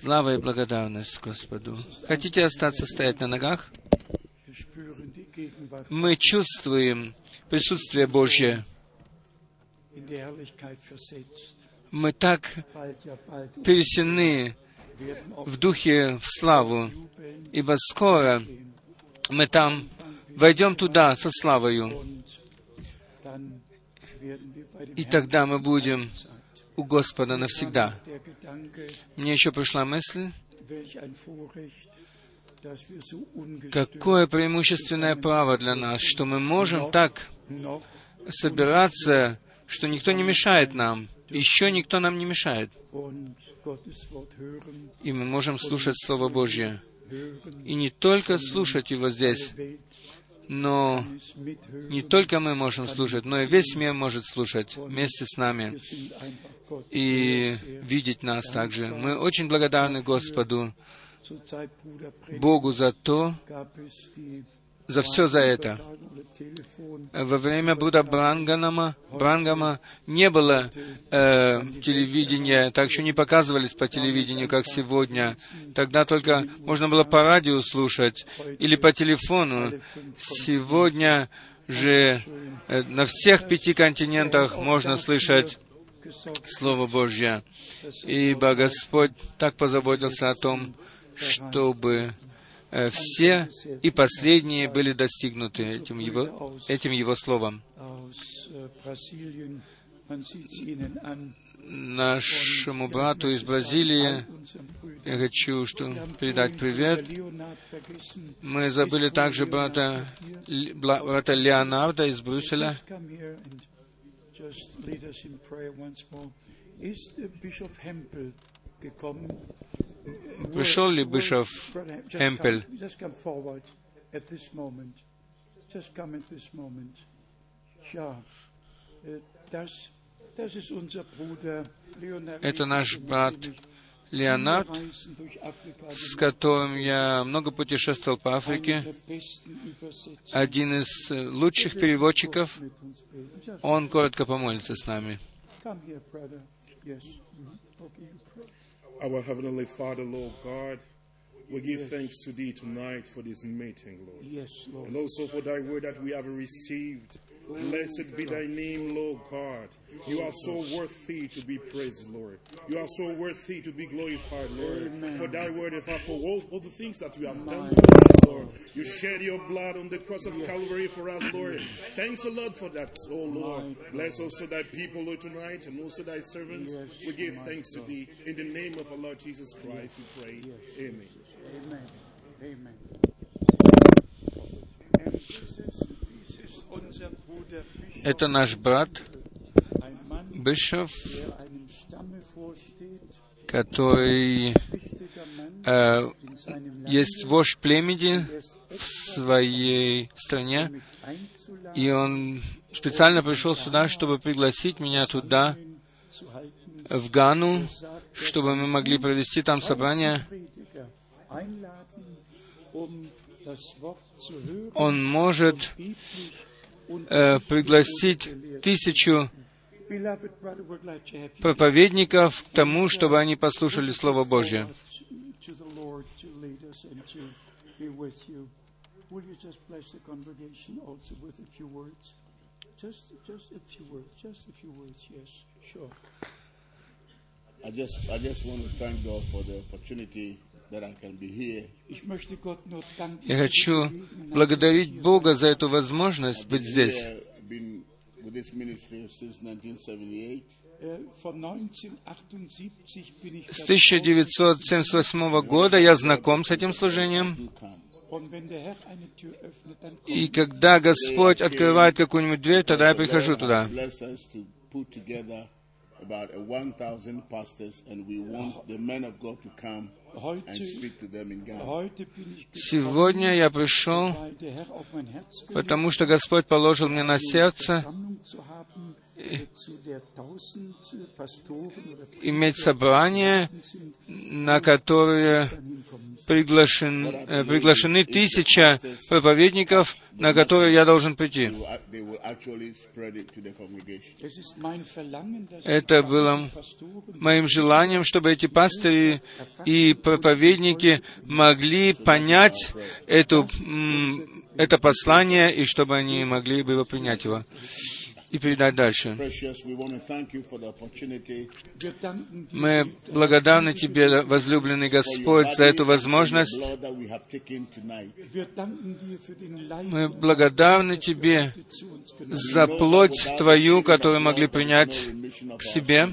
Speaker 2: Слава и благодарность Господу. Хотите остаться стоять на ногах? Мы чувствуем присутствие Божье. Мы так пересены в духе в славу, ибо скоро мы там войдем туда со славою, и тогда мы будем. У Господа навсегда. Мне еще пришла мысль, какое преимущественное право для нас, что мы можем так собираться, что никто не мешает нам, еще никто нам не мешает, и мы можем слушать Слово Божье. И не только слушать его здесь, но не только мы можем слушать, но и весь мир может слушать вместе с нами и видеть нас также. Мы очень благодарны Господу, Богу за то, за все за это. Во время Бруда Бранганама, Брангама не было э, телевидения, так еще не показывались по телевидению, как сегодня. Тогда только можно было по радио слушать или по телефону. Сегодня же э, на всех пяти континентах можно слышать Слово Божье. Ибо Господь так позаботился о том, чтобы э, все и последние были достигнуты этим Его, этим его Словом. Нашему брату из Бразилии я хочу что, передать привет. Мы забыли также брата, брата Леонарда из Брюсселя.
Speaker 3: Just lead us in prayer once more. Ist äh, Bischof Hempel gekommen?
Speaker 2: Пришел ли Бишоф
Speaker 3: Brother, just come- forward at this moment. Just come at this moment. Ja, äh, das, das ist unser Bruder Leonard.
Speaker 2: Это наш брат Леонард, с которым я много путешествовал по. Африке. Один из э, лучших переводчиков. Он коротко помолится с нами.
Speaker 3: Yes. Mhm.
Speaker 4: Our Heavenly Father, Lord God, we give thanks to Thee tonight for this meeting, Lord.
Speaker 3: Yes, Lord.
Speaker 4: And also for Thy word that we have received. Blessed be Thy name, Lord God. You are so worthy to be praised, Lord. You are so worthy to be glorified, Lord.
Speaker 3: Amen.
Speaker 4: For Thy word, and for all, all the things that you have done for us, Lord. You shed your blood on the cross of Calvary for us, Lord. Thanks a lot for that, oh Lord. Bless also Thy people, Lord, tonight, and also Thy servants. We give thanks to Thee. In the name of our Lord Jesus Christ, we pray. Amen.
Speaker 3: Amen. Amen.
Speaker 2: Это наш брат
Speaker 3: vorsteht,
Speaker 2: который э, есть вождь племени в своей стране, и он специально пришел сюда, чтобы пригласить меня туда, в Гану, чтобы мы могли провести там собрание. Он может э, пригласить тысячу проповедников к тому, чтобы они послушали Слово Божье.
Speaker 5: I just, I just want to thank God for the opportunity
Speaker 2: Я хочу благодарить Бога за эту возможность быть здесь.
Speaker 5: Here, I've been with this ministry since 1978.
Speaker 3: Äh, Von 1978 bin ich
Speaker 2: С
Speaker 3: dabei
Speaker 2: 1978 года я знаком с этим служением. И когда Господь открывает какую-нибудь дверь, тогда я прихожу туда.
Speaker 5: About a 1,000 pastors, and we want the men of God to come
Speaker 2: Сегодня я пришел, потому что Господь положил мне на сердце Иметь собрание, на которое
Speaker 3: приглашен, э, приглашены тысяча проповедников, на которые я должен прийти. Это было моим желанием, чтобы эти пастыри и проповедники могли понять эту, это послание, и чтобы они могли бы его принять его и передать дальше. Мы благодарны Тебе, возлюбленный Господь, за эту возможность. Мы благодарны Тебе за плоть Твою, которую могли принять к себе.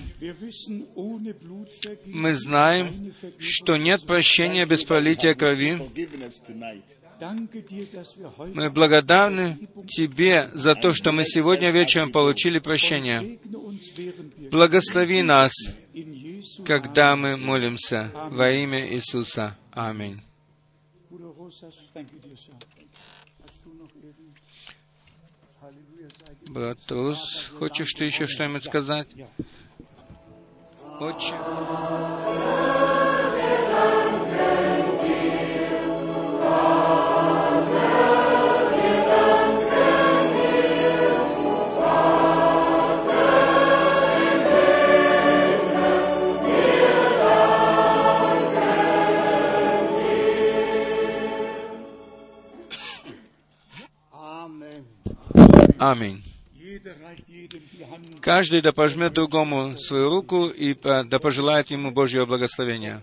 Speaker 3: Мы знаем, что нет прощения без пролития крови. Мы благодарны Тебе за то, что мы сегодня вечером получили прощение. Благослови нас, когда мы молимся во имя Иисуса. Аминь.
Speaker 2: Bruder Rosas, danke dir, Sir. Hast du noch irgend... Halleluja, sei dir
Speaker 3: Брат Рус, хочешь ты еще что-нибудь сказать? Отче, Аминь. Каждый да пожмет другому свою руку и да пожелает ему Божьего благословения.